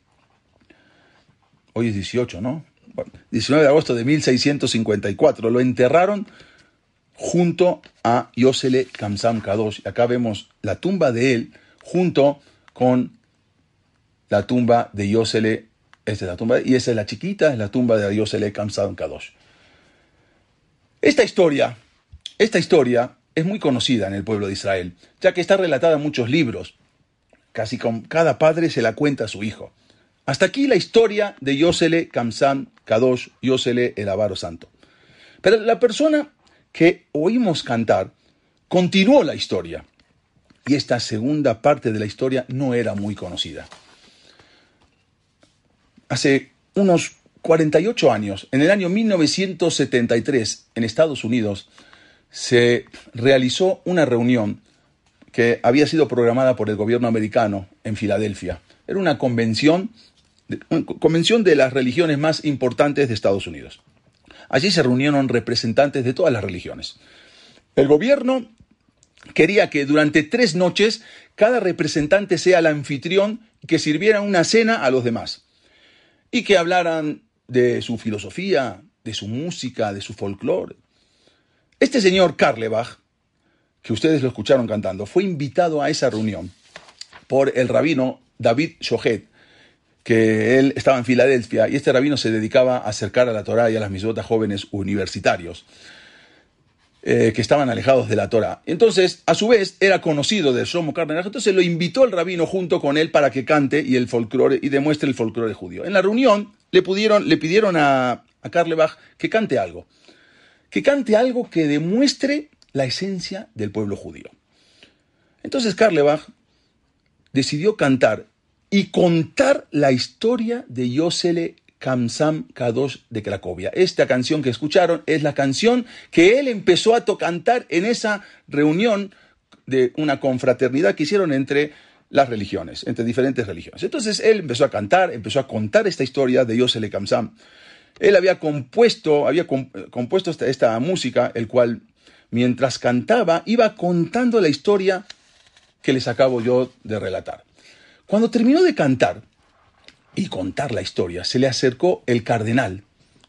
Speaker 3: Hoy es 18, ¿no? Bueno, 19 de agosto de 1654. Lo enterraron junto a Yosele Kamsam Kadosh. Acá vemos la tumba de él junto con la tumba de Yosele. Esta es la tumba, y esa es la chiquita, es la tumba de Yosele Kamsam Kadosh. Esta historia, esta historia es muy conocida en el pueblo de Israel, ya que está relatada en muchos libros. Casi con cada padre se la cuenta a su hijo. Hasta aquí la historia de Yosele Kamsam Kadosh, Yosele el Avaro Santo. Pero la persona que oímos cantar continuó la historia. Y esta segunda parte de la historia no era muy conocida. Hace unos 48 años, en el año 1973, en Estados Unidos, se realizó una reunión que había sido programada por el gobierno americano en Filadelfia. Era una convención, convención de las religiones más importantes de Estados Unidos. Allí se reunieron representantes de todas las religiones. El gobierno quería que durante tres noches cada representante sea el anfitrión que sirviera una cena a los demás. Y que hablaran de su filosofía, de su música, de su folclore. Este señor Karlebach, que ustedes lo escucharon cantando, fue invitado a esa reunión por el rabino David Shohet, que él estaba en Filadelfia y este rabino se dedicaba a acercar a la Torá y a las misotas jóvenes universitarios. eh, que estaban alejados de la Torah. Entonces, a su vez, era conocido de Shlomo Carnegie, entonces lo invitó el rabino junto con él para que cante y el folclore y demuestre el folclore judío. En la reunión le, pudieron, le pidieron a, a que cante algo, que cante algo que demuestre la esencia del pueblo judío. Entonces Karlebach decidió cantar y contar la historia de Yosele Kamsam Kadosh de Cracovia. Esta canción que escucharon es la canción que él empezó a cantar en esa reunión de una confraternidad que hicieron entre las religiones, entre diferentes religiones. Entonces él empezó a cantar, empezó a contar esta historia de Yosele Kamsam. Él había compuesto, había compuesto esta, esta música, el cual mientras cantaba iba contando la historia que les acabo yo de relatar. Cuando terminó de cantar y contar la historia, se le acercó el cardenal,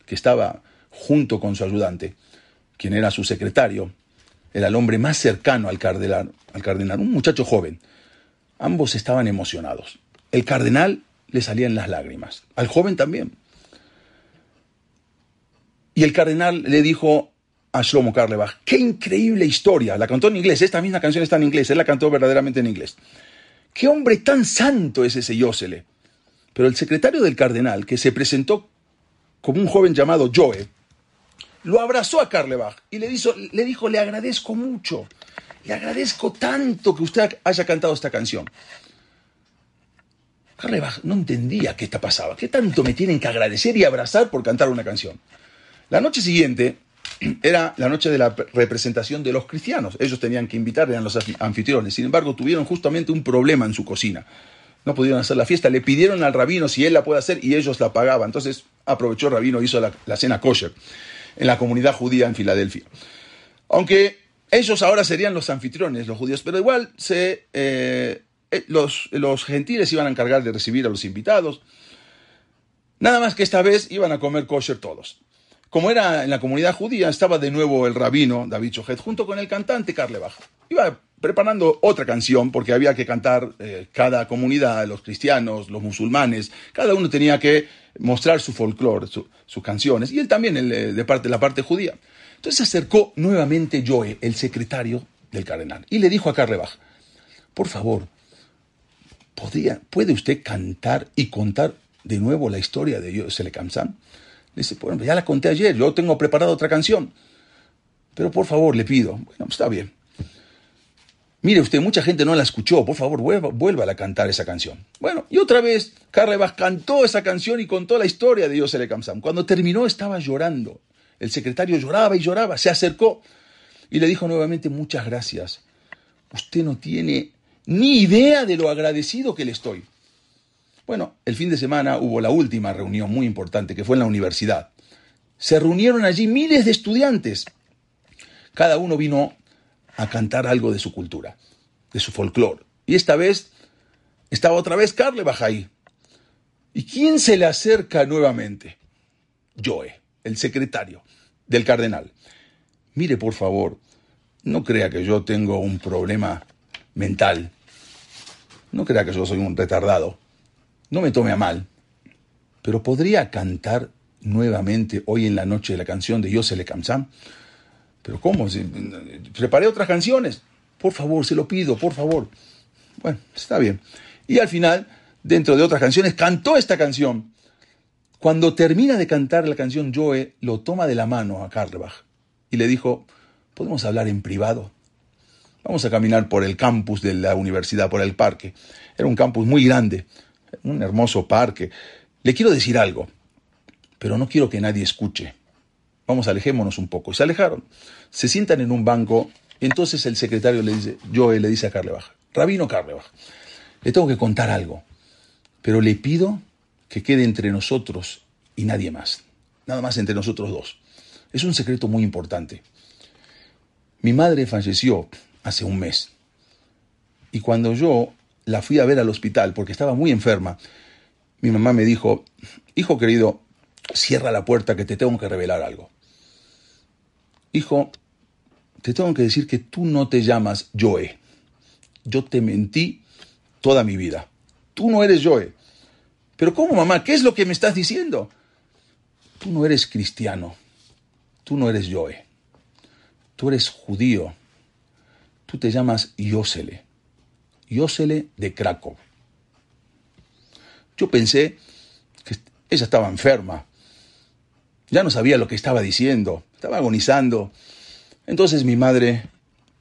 Speaker 3: que estaba junto con su ayudante, quien era su secretario, era el hombre más cercano al cardenal, al cardenal, un muchacho joven. Ambos estaban emocionados. El cardenal le salían las lágrimas, al joven también. Y el cardenal le dijo a Shlomo Karlebach. ¡Qué increíble historia! La cantó en inglés, esta misma canción está en inglés, él la cantó verdaderamente en inglés. ¡Qué hombre tan santo es ese Yosele! Pero el secretario del cardenal, que se presentó como un joven llamado Joe, lo abrazó a Karlebach y le, le dijo, le agradezco mucho, le agradezco tanto que usted haya cantado esta canción. Karlebach no entendía qué está pasaba, qué tanto me tienen que agradecer y abrazar por cantar una canción. La noche siguiente, era la noche de la representación de los cristianos. Ellos tenían que invitar, eran los anfitriones. Sin embargo, tuvieron justamente un problema en su cocina. No pudieron hacer la fiesta. Le pidieron al rabino si él la puede hacer y ellos la pagaban. Entonces aprovechó el rabino, hizo la, cena kosher en la comunidad judía en Filadelfia. Aunque ellos ahora serían los anfitriones, los judíos, pero igual eh, eh, los, los gentiles iban a encargar de recibir a los invitados. Nada más que esta vez iban a comer kosher todos. Como era en la comunidad judía, estaba de nuevo el rabino David Chohet junto con el cantante Karlebach. Iba preparando otra canción porque había que cantar eh, cada comunidad, los cristianos, los musulmanes, cada uno tenía que mostrar su folclore, sus canciones, y él también el, eh, de parte, la parte judía. Entonces se acercó nuevamente Joe, el secretario del cardenal, y le dijo a Karlebach, por favor, ¿podría, ¿puede usted cantar y contar de nuevo la historia de Yosele Kamsan? Dice, bueno, ya la conté ayer, yo tengo preparada otra canción. Pero por favor, le pido, bueno, está bien. Mire usted, mucha gente no la escuchó, por favor, vuelva, a cantar esa canción. Bueno, y otra vez, Carrebas cantó esa canción y contó la historia de Yosele Kamsam. Cuando terminó estaba llorando. El secretario lloraba y lloraba, se acercó y le dijo nuevamente, muchas gracias. Usted no tiene ni idea de lo agradecido que le estoy. Bueno, el fin de semana hubo la última reunión muy importante, que fue en la universidad. Se reunieron allí miles de estudiantes. Cada uno vino a cantar algo de su cultura, de su folclore. Y esta vez estaba otra vez Carle Bajaí. ¿Y quién se le acerca nuevamente? Joe, el secretario del cardenal. Mire, por favor, no crea que yo tengo un problema mental. No crea que yo soy un retardado. No me tome a mal, pero ¿podría cantar nuevamente hoy en la noche la canción de Yosele Kamsam? ¿Pero cómo? Preparé otras canciones. Por favor, se lo pido, por favor. Bueno, está bien. Y al final, dentro de otras canciones, cantó esta canción. Cuando termina de cantar la canción, Joe lo toma de la mano a Karlebach y le dijo, ¿podemos hablar en privado? Vamos a caminar por el campus de la universidad, por el parque. Era un campus muy grande un hermoso parque. Le quiero decir algo, pero no quiero que nadie escuche. Vamos, alejémonos un poco. Se alejaron. Se sientan en un banco y entonces el secretario le dice, Joe le dice a Carlebach, Rabino Carlebach, le tengo que contar algo, pero le pido que quede entre nosotros y nadie más. Nada más entre nosotros dos. Es un secreto muy importante. Mi madre falleció hace un mes. Y cuando yo la fui a ver al hospital porque estaba muy enferma, mi mamá me dijo, hijo querido, cierra la puerta que te tengo que revelar algo. Hijo, te tengo que decir que tú no te llamas Joe. Yo te mentí toda mi vida. Tú no eres Joe. Pero ¿cómo, mamá? ¿Qué es lo que me estás diciendo? Tú no eres cristiano. Tú no eres Joe. tú eres judío, tú te llamas Yosele, Yosele de Krakow. Yo pensé que ella estaba enferma, ya no sabía lo que estaba diciendo, estaba agonizando. Entonces mi madre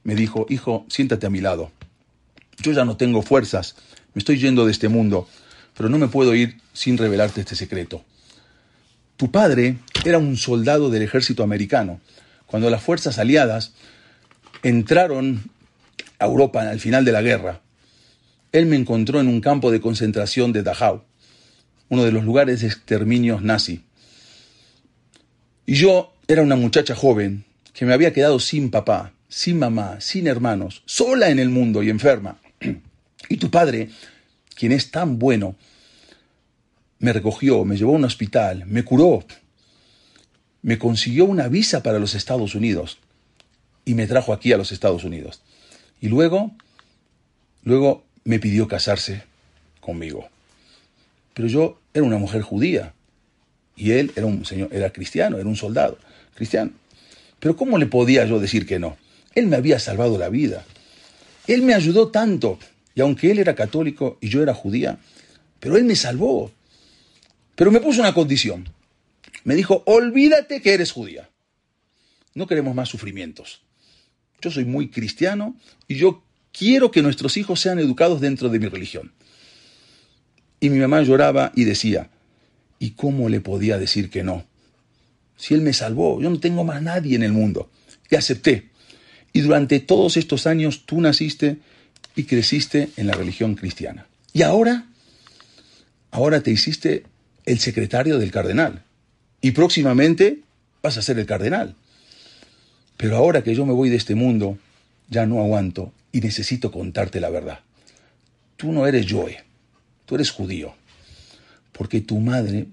Speaker 3: me dijo, hijo, siéntate a mi lado. Yo ya no tengo fuerzas, me estoy yendo de este mundo, pero no me puedo ir sin revelarte este secreto. Tu padre era un soldado del ejército americano. Cuando las fuerzas aliadas entraron a Europa al final de la guerra, él me encontró en un campo de concentración de Dachau, uno de los lugares de exterminios nazi. Y yo era una muchacha joven que me había quedado sin papá, sin mamá, sin hermanos, sola en el mundo y enferma. Y tu padre, quien es tan bueno, me recogió, me llevó a un hospital, me curó, me consiguió una visa para los Estados Unidos y me trajo aquí a los Estados Unidos. Y luego, luego me pidió casarse conmigo. Pero yo era una mujer judía y él era un señor, era cristiano, era un soldado cristiano. Pero ¿cómo le podía yo decir que no? Él me había salvado la vida. Él me ayudó tanto. Y aunque él era católico y yo era judía, pero él me salvó. Pero me puso una condición. Me dijo, olvídate que eres judía. No queremos más sufrimientos. Yo soy muy cristiano y yo quiero que nuestros hijos sean educados dentro de mi religión. Y mi mamá lloraba y decía, ¿y cómo le podía decir que no? Si él me salvó, yo no tengo más nadie en el mundo. Y acepté. Y durante todos estos años tú naciste y creciste en la religión cristiana. Y ahora, ahora te hiciste el secretario del cardenal. Y próximamente vas a ser el cardenal. Pero ahora que yo me voy de este mundo, ya no aguanto y necesito contarte la verdad. Tú no eres Joe, tú eres judío. Porque tu madre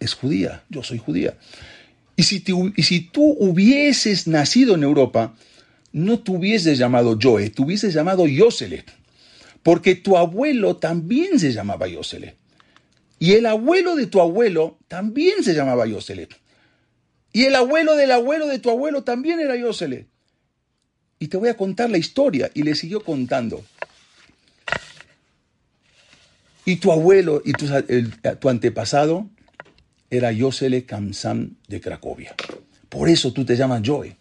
Speaker 3: es judía, yo soy judía. Y si, y si tú hubieses nacido en Europa, no te hubieses llamado Joe, te hubieses llamado Yosele. Porque tu abuelo también se llamaba Yosele. Y el abuelo de tu abuelo también se llamaba Yosele. Y el abuelo del abuelo de tu abuelo también era Yosele. Y te voy a contar la historia. Y le siguió contando. Y tu abuelo y tu, antepasado era Yosele Kamsam de Cracovia. Por eso tú te llamas Joe.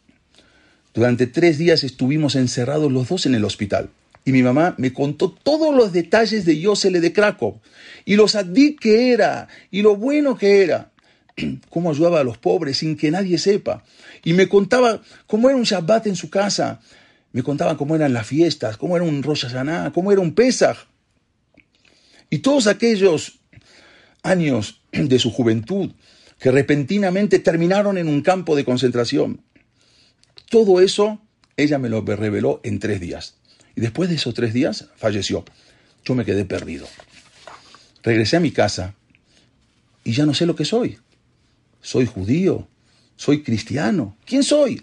Speaker 3: Durante tres días estuvimos encerrados los dos en el hospital. Y mi mamá me contó todos los detalles de Yosele de Krakow. Y lo sadí que era. Y lo bueno que era. Cómo ayudaba a los pobres sin que nadie sepa. Y me contaba cómo era un Shabbat en su casa. Me contaba cómo eran las fiestas, cómo era un Rosh Hashanah, cómo era un Pesach. Y todos aquellos años de su juventud que repentinamente terminaron en un campo de concentración. Todo eso ella me lo reveló en tres días. Y después de esos tres días falleció. Yo me quedé perdido. Regresé a mi casa y ya no sé lo que soy. Soy judío, soy cristiano. ¿Quién soy?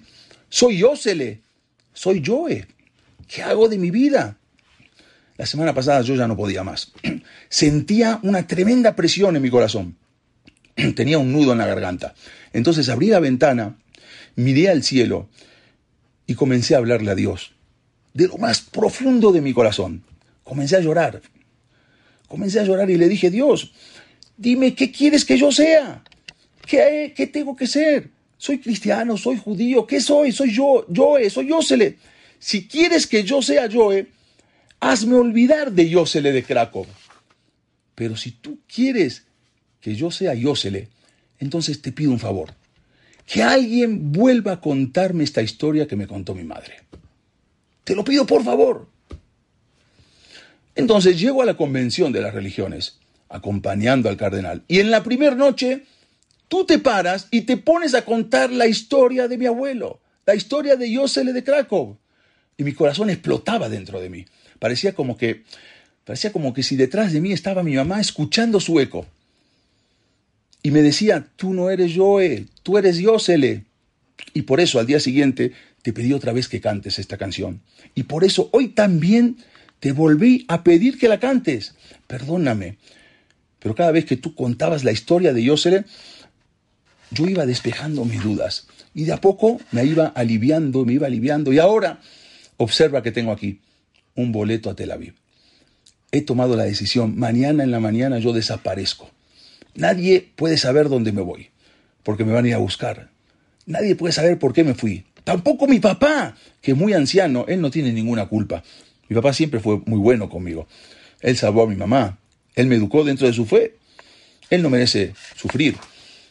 Speaker 3: Soy Yosele, soy Joe. ¿Qué hago de mi vida? La semana pasada yo ya no podía más. [clears throat] Sentía una tremenda presión en mi corazón. [clears throat] Tenía un nudo en la garganta. Entonces abrí la ventana, miré al cielo y comencé a hablarle a Dios de lo más profundo de mi corazón. Comencé a llorar. Comencé a llorar y le dije, Dios, dime qué quieres que yo sea. ¿Qué, tengo que ser? Soy cristiano, soy judío, ¿qué soy? Soy yo, Joe, soy Yosele. Si quieres que yo sea Joe, hazme olvidar de Yosele de Krakow. Pero si tú quieres que yo sea Yosele, entonces te pido un favor que alguien vuelva a contarme esta historia que me contó mi madre. Te lo pido por favor. Entonces llego a la convención de las religiones, acompañando al cardenal, y en la primera noche tú te paras y te pones a contar la historia de mi abuelo, la historia de Yosele de Krakow. Y mi corazón explotaba dentro de mí. Parecía como que, parecía como que si detrás de mí estaba mi mamá escuchando su eco. Y me decía, tú no eres Joe, tú eres Yosele. Y por eso al día siguiente te pedí otra vez que cantes esta canción. Y por eso hoy también te volví a pedir que la cantes. Perdóname. Pero cada vez que tú contabas la historia de Yosele, yo iba despejando mis dudas. Y de a poco me iba aliviando, me iba aliviando. Y ahora, observa que tengo aquí un boleto a Tel Aviv. He tomado la decisión, mañana en la mañana yo desaparezco. Nadie puede saber dónde me voy, porque me van a ir a buscar. Nadie puede saber por qué me fui. Tampoco mi papá, que es muy anciano, él no tiene ninguna culpa. Mi papá siempre fue muy bueno conmigo. Él salvó a mi mamá, él me educó dentro de su fe. Él no merece sufrir.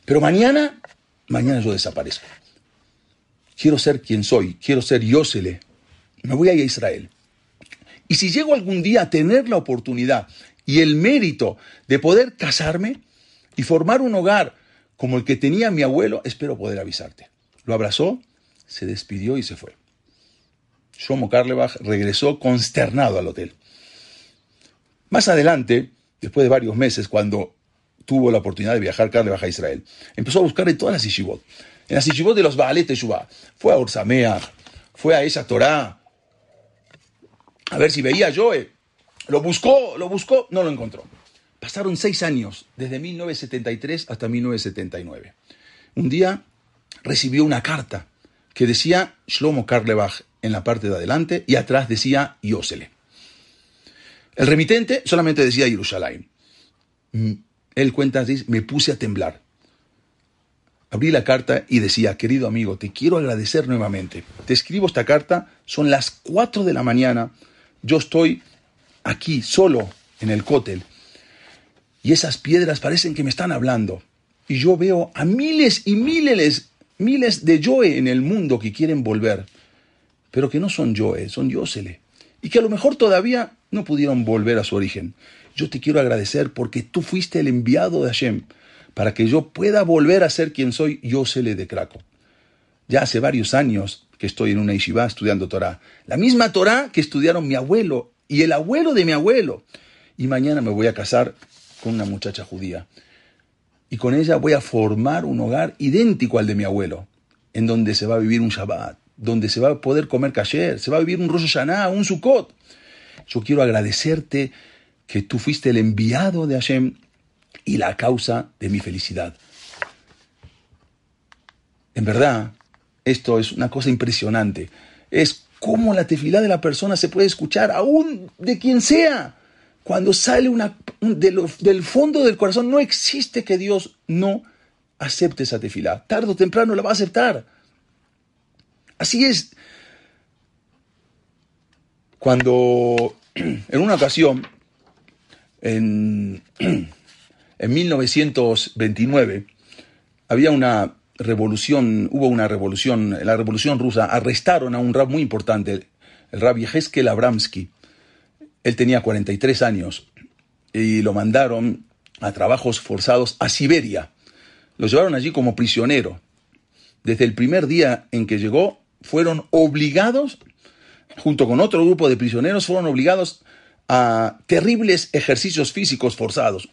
Speaker 3: Pero mañana, mañana yo desaparezco. Quiero ser quien soy, quiero ser Yosele. Me voy a ir a Israel. Y si llego algún día a tener la oportunidad y el mérito de poder casarme y formar un hogar como el que tenía mi abuelo, espero poder avisarte. Lo abrazó, se despidió y se fue. Shlomo Karlebach regresó consternado al hotel. Más adelante, después de varios meses, cuando tuvo la oportunidad de viajar Karlebach a Israel, empezó a buscar en todas las yeshivot. En las yeshivot de los Baalet Teshuvah. Fue a Orsamea, fue a esa Torah, a ver si veía a Joe. Lo buscó, lo buscó, no lo encontró. Pasaron seis años, desde 1973 hasta 1979. Un día recibió una carta que decía Shlomo Karlebach en la parte de adelante y atrás decía Yosele. El remitente solamente decía Jerusalén. Él cuenta, me puse a temblar. Abrí la carta y decía, querido amigo, te quiero agradecer nuevamente. Te escribo esta carta, son las 4 de la mañana, yo estoy aquí solo en el cótel y esas piedras parecen que me están hablando. Y yo veo a miles y miles, miles de Joe en el mundo que quieren volver, pero que no son Joe, son Yosele. Y que a lo mejor todavía no pudieron volver a su origen. Yo te quiero agradecer porque tú fuiste el enviado de Hashem para que yo pueda volver a ser quien soy, Yosele de Craco. Ya hace varios años que estoy en una yeshiva estudiando Torah. La misma Torah que estudiaron mi abuelo y el abuelo de mi abuelo. Y mañana me voy a casar con una muchacha judía. Y con ella voy a formar un hogar idéntico al de mi abuelo, en donde se va a vivir un Shabbat, donde se va a poder comer kasher, se va a vivir un Rosh Hashanah, un Sukkot. Yo quiero agradecerte que tú fuiste el enviado de Hashem y la causa de mi felicidad. En verdad, esto es una cosa impresionante. Es cómo la tefilá de la persona se puede escuchar, aún de quien sea. Cuando sale una, del fondo del corazón, no existe que Dios no acepte esa tefilá. Tardo o temprano la va a aceptar. Así es. Cuando [clears throat] en una ocasión, en, [clears throat] en 1929, había una revolución, hubo una revolución, la revolución rusa, arrestaron a un rab muy importante, el rabbi Heskel Abramsky. Él tenía 43 años y lo mandaron a trabajos forzados a Siberia. Lo llevaron allí como prisionero. Desde el primer día en que llegó, fueron obligados, junto con otro grupo de prisioneros, fueron obligados a terribles ejercicios físicos forzados,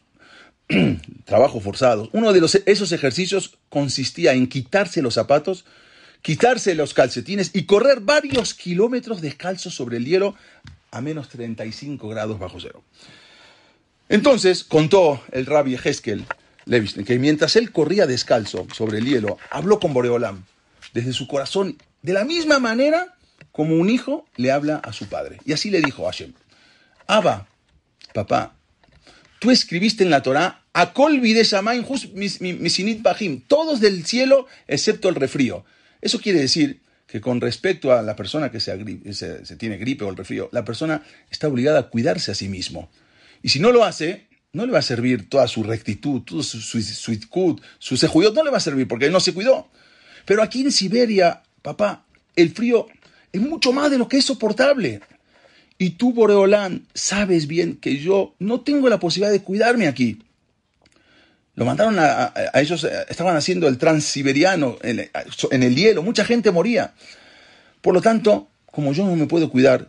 Speaker 3: [clears throat] trabajo forzados. Uno de esos ejercicios consistía en quitarse los zapatos, quitarse los calcetines y correr varios kilómetros descalzos sobre el hielo a menos 35 grados bajo cero. Entonces contó el rabbi Heskel Levinstein que mientras él corría descalzo sobre el hielo, habló con Boreolam desde su corazón, de la misma manera como un hijo le habla a su padre. Y así le dijo a Hashem, Abba, papá, tú escribiste en la Torah, todos del cielo excepto el refrío. Eso quiere decir que con respecto a la persona que se, tiene gripe o el resfrío, la persona está obligada a cuidarse a sí mismo. Y si no lo hace, no le va a servir toda su rectitud, todo su su, su, sejuyot, no le va a servir porque no se cuidó. Pero aquí en Siberia, papá, el frío es mucho más de lo que es soportable. Y tú, Boreolán, sabes bien que yo no tengo la posibilidad de cuidarme aquí. Lo mandaron a, ellos, eh, estaban haciendo el transiberiano en, en, el hielo, mucha gente moría. Por lo tanto, como yo no me puedo cuidar,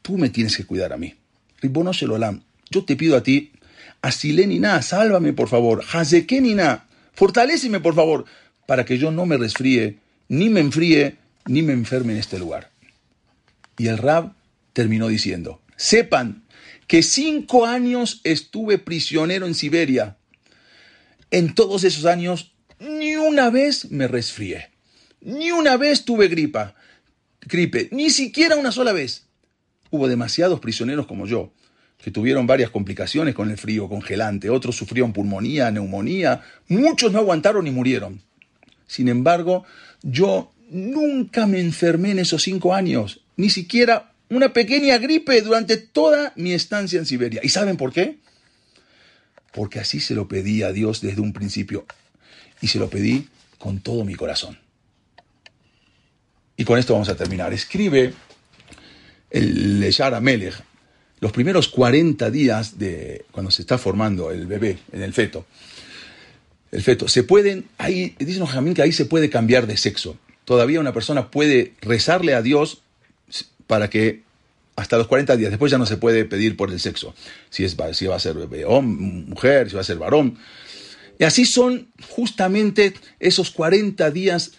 Speaker 3: tú me tienes que cuidar a mí. Ribono yo te pido a ti, Asilenina, sálvame por favor, Hazekenina, fortaléceme por favor, para que yo no me resfríe, ni me enfríe, ni me enferme en este lugar. Y el Rab terminó diciendo, sepan que cinco años estuve prisionero en Siberia en todos esos años ni una vez me resfrié. Ni una vez tuve gripa, gripe, ni siquiera una sola vez. Hubo demasiados prisioneros como yo, que tuvieron varias complicaciones con el frío congelante, otros sufrieron pulmonía, neumonía, muchos no aguantaron y murieron. Sin embargo, yo nunca me enfermé en esos cinco años, ni siquiera una pequeña gripe durante toda mi estancia en Siberia. ¿Y saben por qué? Porque así se lo pedí a Dios desde un principio y se lo pedí con todo mi corazón. Y con esto vamos a terminar. Escribe el Leyar Amelech los primeros 40 días de cuando se está formando el bebé en el feto. El feto, se pueden, ahí, dice Benjamín que ahí se puede cambiar de sexo. Todavía una persona puede rezarle a Dios para que hasta los 40 días, después ya no se puede pedir por el sexo, si, es, si va a ser bebé, mujer, si va a ser varón. Y así son justamente esos 40 días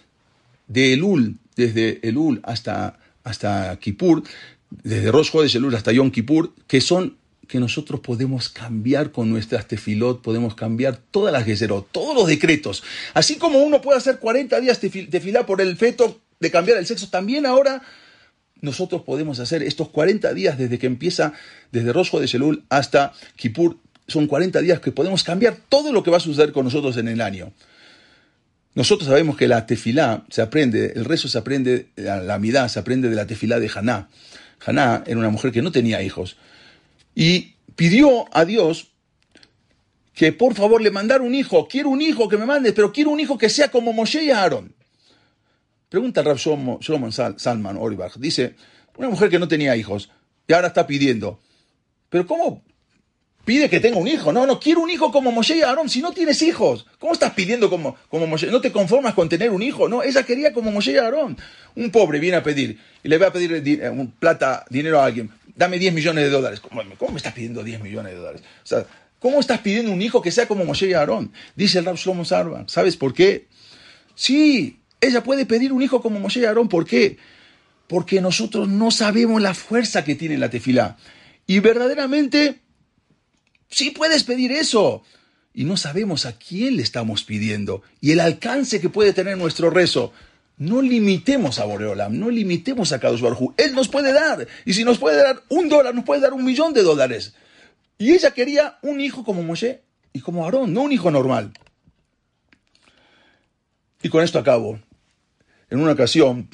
Speaker 3: de Elul, desde Elul hasta, hasta Kippur, desde Rosh Chodesh Elul hasta Yom Kippur, que son que nosotros podemos cambiar con nuestras tefilot, podemos cambiar todas las geserot, todos los decretos. Así como uno puede hacer 40 días tefilá por el feto de cambiar el sexo, también ahora nosotros podemos hacer estos 40 días desde que empieza, desde Rosh de Elul hasta Kippur, son 40 días que podemos cambiar todo lo que va a suceder con nosotros en el año. Nosotros sabemos que la tefilá se aprende, el rezo se aprende, la midá se aprende de la tefilá de Haná. Haná era una mujer que no tenía hijos y pidió a Dios que por favor le mandara un hijo, quiero un hijo que me mande, pero quiero un hijo que sea como Moshe y Aarón. Pregunta a Rab Shlomo Salman Oribach. Dice, una mujer que no tenía hijos y ahora está pidiendo. Pero ¿cómo pide que tenga un hijo? No, no, quiero un hijo como Moshe y Aarón. Si no tienes hijos, ¿cómo estás pidiendo como, como Moshe? ¿No te conformas con tener un hijo? No, ella quería como Moshe y Aarón. Un pobre viene a pedir y le va a pedir eh, plata, dinero a alguien. Dame 10 millones de dólares. ¿Cómo, me estás pidiendo 10 millones de dólares? O sea, ¿cómo estás pidiendo un hijo que sea como Moshe y Aarón? Dice el Rab Shlomo Salman. ¿Sabes por qué? Sí, ella puede pedir un hijo como Moshe y Aarón. ¿Por qué? Porque nosotros no sabemos la fuerza que tiene la tefilá. Y verdaderamente, sí puedes pedir eso. Y no sabemos a quién le estamos pidiendo. Y el alcance que puede tener nuestro rezo. No limitemos a Boreolam, no limitemos a Kadosh Baruj Él nos puede dar. Y si nos puede dar un dólar, nos puede dar un millón de dólares. Y ella quería un hijo como Moshe y como Aarón, no un hijo normal. Y con esto acabo. En una ocasión,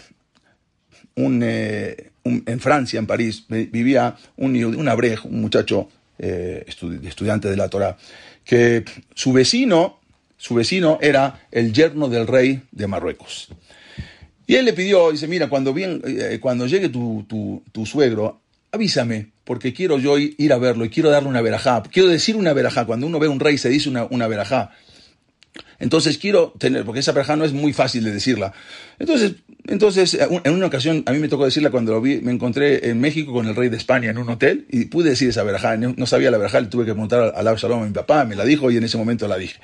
Speaker 3: eh, en Francia, en París, vivía un, un abrej, un muchacho eh, estudiante de la Torah, que su vecino, su vecino era el yerno del rey de Marruecos. Y él le pidió, dice, mira, cuando, bien, eh, cuando llegue tu, suegro, avísame, porque quiero yo ir a verlo y quiero darle una verajá. Quiero decir una verajá. Cuando uno ve a un rey se dice una verajá. Entonces quiero tener, porque esa verajá no es muy fácil de decirla. Entonces, entonces, en una ocasión, a mí me tocó decirla cuando lo vi, me encontré en México con el rey de España en un hotel y pude decir esa verajá. No, sabía la verajá, le tuve que preguntar al Shalom a mi papá, me la dijo y en ese momento la dije.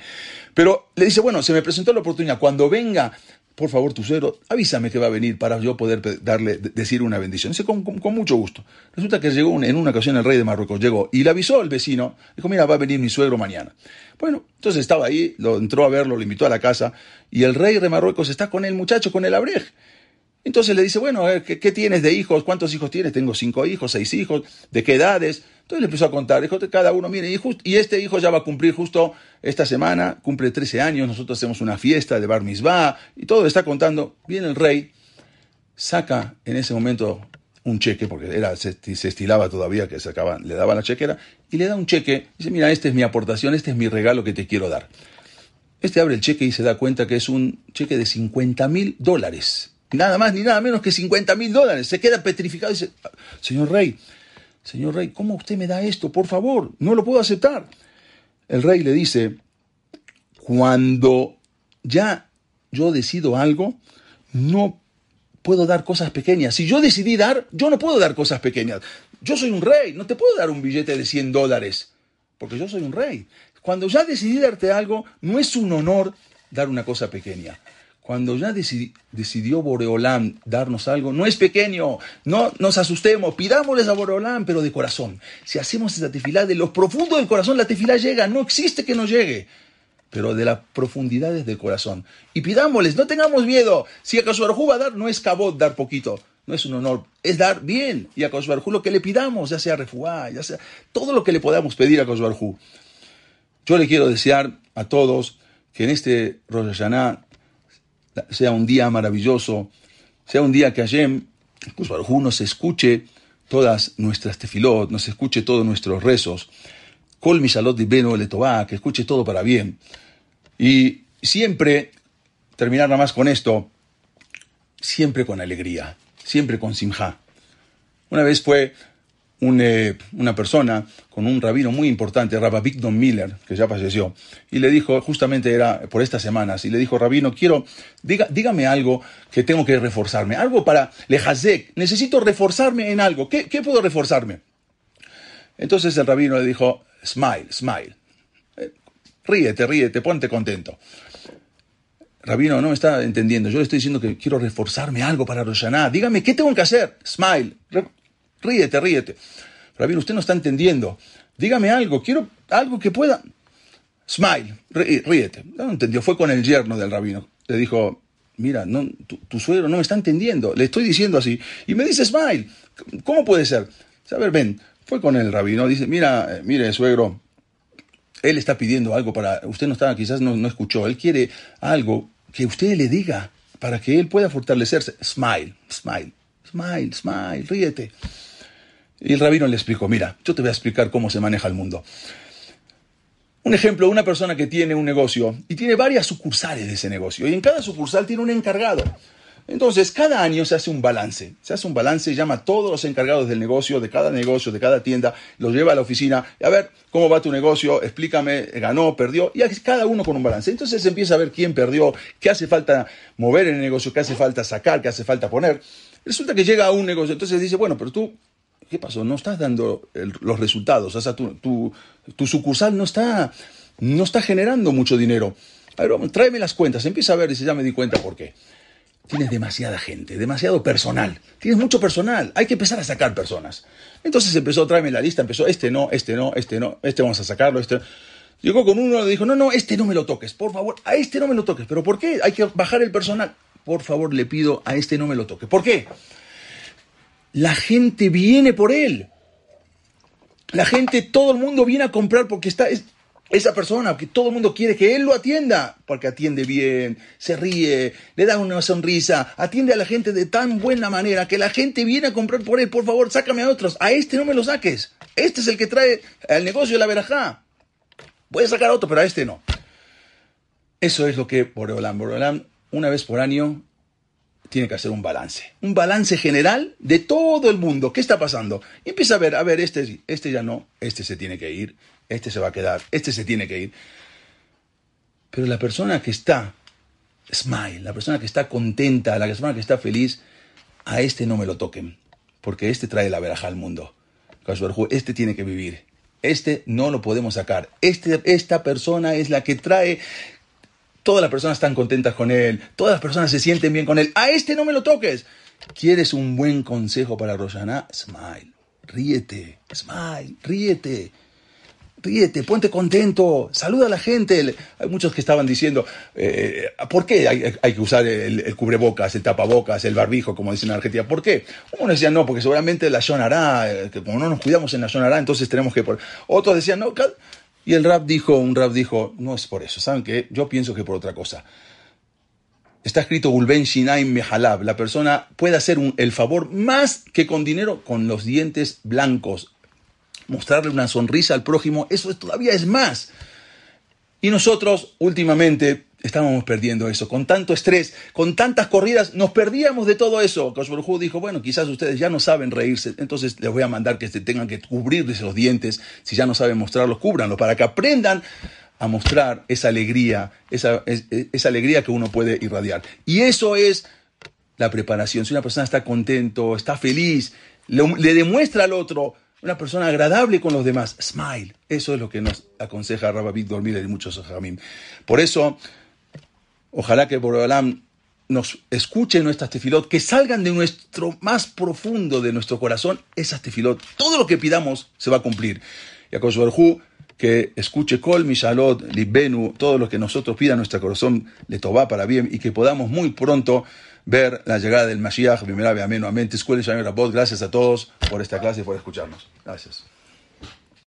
Speaker 3: Pero le dice, bueno, se me presentó la oportunidad, cuando venga por favor, tu suegro, avísame que va a venir para yo poder darle, decir una bendición. Dice, con, mucho gusto. Resulta que llegó en una ocasión el rey de Marruecos, llegó y le avisó al vecino, dijo, mira, va a venir mi suegro mañana. Bueno, entonces estaba ahí, lo entró a verlo, lo invitó a la casa, y el rey de Marruecos está con el muchacho, con el abrej. Entonces le dice, bueno, ¿qué, ¿qué, tienes de hijos? ¿Cuántos hijos tienes? Tengo cinco hijos, seis hijos, ¿de qué edades? Entonces le empezó a contar, dijo, cada uno, mire, y, y, este hijo ya va a cumplir justo esta semana, cumple 13 años, nosotros hacemos una fiesta de bar mitzvah, y todo está contando. Viene el rey, saca en ese momento un cheque, porque era, se, estilaba todavía que sacaban, le daban la chequera, y le da un cheque, dice, mira, esta es mi aportación, este es mi regalo que te quiero dar. Este abre el cheque y se da cuenta que es un cheque de 50 mil dólares. Nada más ni nada menos que 50 mil dólares. Se queda petrificado y dice, señor rey, Señor rey, ¿cómo usted me da esto? Por favor, no lo puedo aceptar. El rey le dice, cuando ya yo decido algo, no puedo dar cosas pequeñas. Si yo decidí dar, yo no puedo dar cosas pequeñas. Yo soy un rey, no te puedo dar un billete de 100 dólares, porque yo soy un rey. Cuando ya decidí darte algo, no es un honor dar una cosa pequeña. Cuando ya decidió Boreolán darnos algo, no es pequeño, no nos asustemos, pidámosles a Boreolán, pero de corazón. Si hacemos esa tefilá de lo profundo del corazón, la tefilá llega, no existe que no llegue. pero de las profundidades del corazón. Y pidámosles, no tengamos miedo. Si acaso Barjú va a dar, no es cabot dar poquito, no es un honor, es dar bien. Y a Barjú lo que le pidamos, ya sea refuá, ya sea todo lo que le podamos pedir a Barjú. Yo le quiero desear a todos que en este Rosh Hashanah sea un día maravilloso, sea un día que Hashem, Barjú nos escuche todas nuestras tefilot, nos escuche todos nuestros rezos. Kol Mishalot Beno Letová, que escuche todo para bien. Y siempre, terminar nada más con esto, siempre con alegría, siempre con simja. Una vez fue una persona con un rabino muy importante, Rabba Don Miller, que ya falleció, y le dijo, justamente era por estas semanas, y le dijo, rabino, quiero, diga, dígame algo que tengo que reforzarme, algo para lejazek, necesito reforzarme en algo, ¿Qué, ¿qué, puedo reforzarme? Entonces el rabino le dijo, smile, smile, eh, ríete, ríete, ponte contento. Rabino, no me está entendiendo. Yo le estoy diciendo que quiero reforzarme algo para Roshaná. Dígame, ¿qué tengo que hacer? Smile. Ríete, ríete. Rabino, usted no está entendiendo. Dígame algo, quiero algo que pueda. Smile, ríete. No entendió, fue con el yerno del rabino. Le dijo, mira, no, tu, suegro no me está entendiendo. Le estoy diciendo así. Y me dice, smile. ¿Cómo puede ser? A ver, ven, fue con el rabino. Dice, mira, eh, mire, suegro, él está pidiendo algo para. Usted no está, quizás no, no escuchó. Él quiere algo que usted le diga para que él pueda fortalecerse. Smile, smile, smile, smile, ríete. Y el rabino le explicó, mira, yo te voy a explicar cómo se maneja el mundo. Un ejemplo, una persona que tiene un negocio y tiene varias sucursales de ese negocio y en cada sucursal tiene un encargado. Entonces, cada año se hace un balance. Se hace un balance, llama a todos los encargados del negocio, de cada negocio, de cada tienda, los lleva a la oficina. A ver, ¿cómo va tu negocio? Explícame, ganó, perdió. Y cada uno con un balance. Entonces se empieza a ver quién perdió, qué hace falta mover en el negocio, qué hace falta sacar, qué hace falta poner. Resulta que llega a un negocio. Entonces dice, bueno, pero tú ¿Qué pasó? No estás dando los resultados. O sea, tu, sucursal no está, no está generando mucho dinero. A ver, tráeme las cuentas. Empieza a ver, dice, ya me di cuenta por qué. Tienes demasiada gente, demasiado personal. Tienes mucho personal. Hay que empezar a sacar personas. Entonces empezó, tráeme la lista. Empezó, este no, este no, este no, este vamos a sacarlo, este. Llegó con uno y dijo, no, no, este no me lo toques, por favor, a este no me lo toques. ¿Pero por qué? Hay que bajar el personal. Por favor, le pido, a este no me lo toques. ¿Por qué? La gente viene por él. La gente, todo el mundo viene a comprar porque está esa persona, porque todo el mundo quiere que él lo atienda, porque atiende bien, se ríe, le da una sonrisa, atiende a la gente de tan buena manera que la gente viene a comprar por él. Por favor, sácame a otros. A este no me lo saques. Este es el que trae al negocio de la verajá. Puedes sacar a otro, pero a este no. Eso es lo que Boreolam, Boreolam, una vez por año tiene que hacer un balance, un balance general de todo el mundo. ¿Qué está pasando? Empieza a ver, a ver, este, este ya no, este se tiene que ir, este se va a quedar, este se tiene que ir. Pero la persona que está smile, la persona que está contenta, la persona que está feliz, a este no me lo toquen, porque este trae la veraja al mundo. Este tiene que vivir. Este no lo podemos sacar. Este, esta persona es la que trae todas las personas están contentas con él, todas las personas se sienten bien con él. A este no me lo toques. ¿Quieres un buen consejo para Rosana? Smile, ríete, smile, ríete. Ríete, ponte contento, saluda a la gente. Hay muchos que estaban diciendo, eh, ¿por qué hay, que usar el, cubrebocas, el tapabocas, el barbijo, como dicen en Argentina? ¿Por qué? Uno decía, no, porque seguramente la sonará, eh, que como no nos cuidamos en la sonará, entonces tenemos que... Otros decían, no, y el rap dijo, un rap dijo, no es por eso, ¿saben qué? Yo pienso que por otra cosa. Está escrito Gulben Shinaim Mehalab. La persona puede hacer el favor más que con dinero, con los dientes blancos. Mostrarle una sonrisa al prójimo, eso todavía es más. Y nosotros, últimamente, estábamos perdiendo eso. Con tanto estrés, con tantas corridas, nos perdíamos de todo eso. Koshberhu dijo, bueno, quizás ustedes ya no saben reírse, entonces les voy a mandar que se tengan que cubrirles los dientes. Si ya no saben mostrarlos, cúbranlos, para que aprendan a mostrar esa alegría, esa, esa alegría que uno puede irradiar. Y eso es la preparación. Si una persona está contento, está feliz, le, demuestra al otro una persona agradable con los demás. Smile. Eso es lo que nos aconseja Rababit Dormir y muchos jamín. Por eso, Ojalá que Borobalam nos escuche nuestras tefilot, que salgan de nuestro más profundo de nuestro corazón esas tefilot. Todo lo que pidamos se va a cumplir. Y a que escuche Kol Mishalot, Libenu, todo lo que nosotros pida nuestro corazón le toba para bien y que podamos muy pronto ver la llegada del Mashiach. Amén, amén. Gracias a todos por esta clase y por escucharnos. Gracias.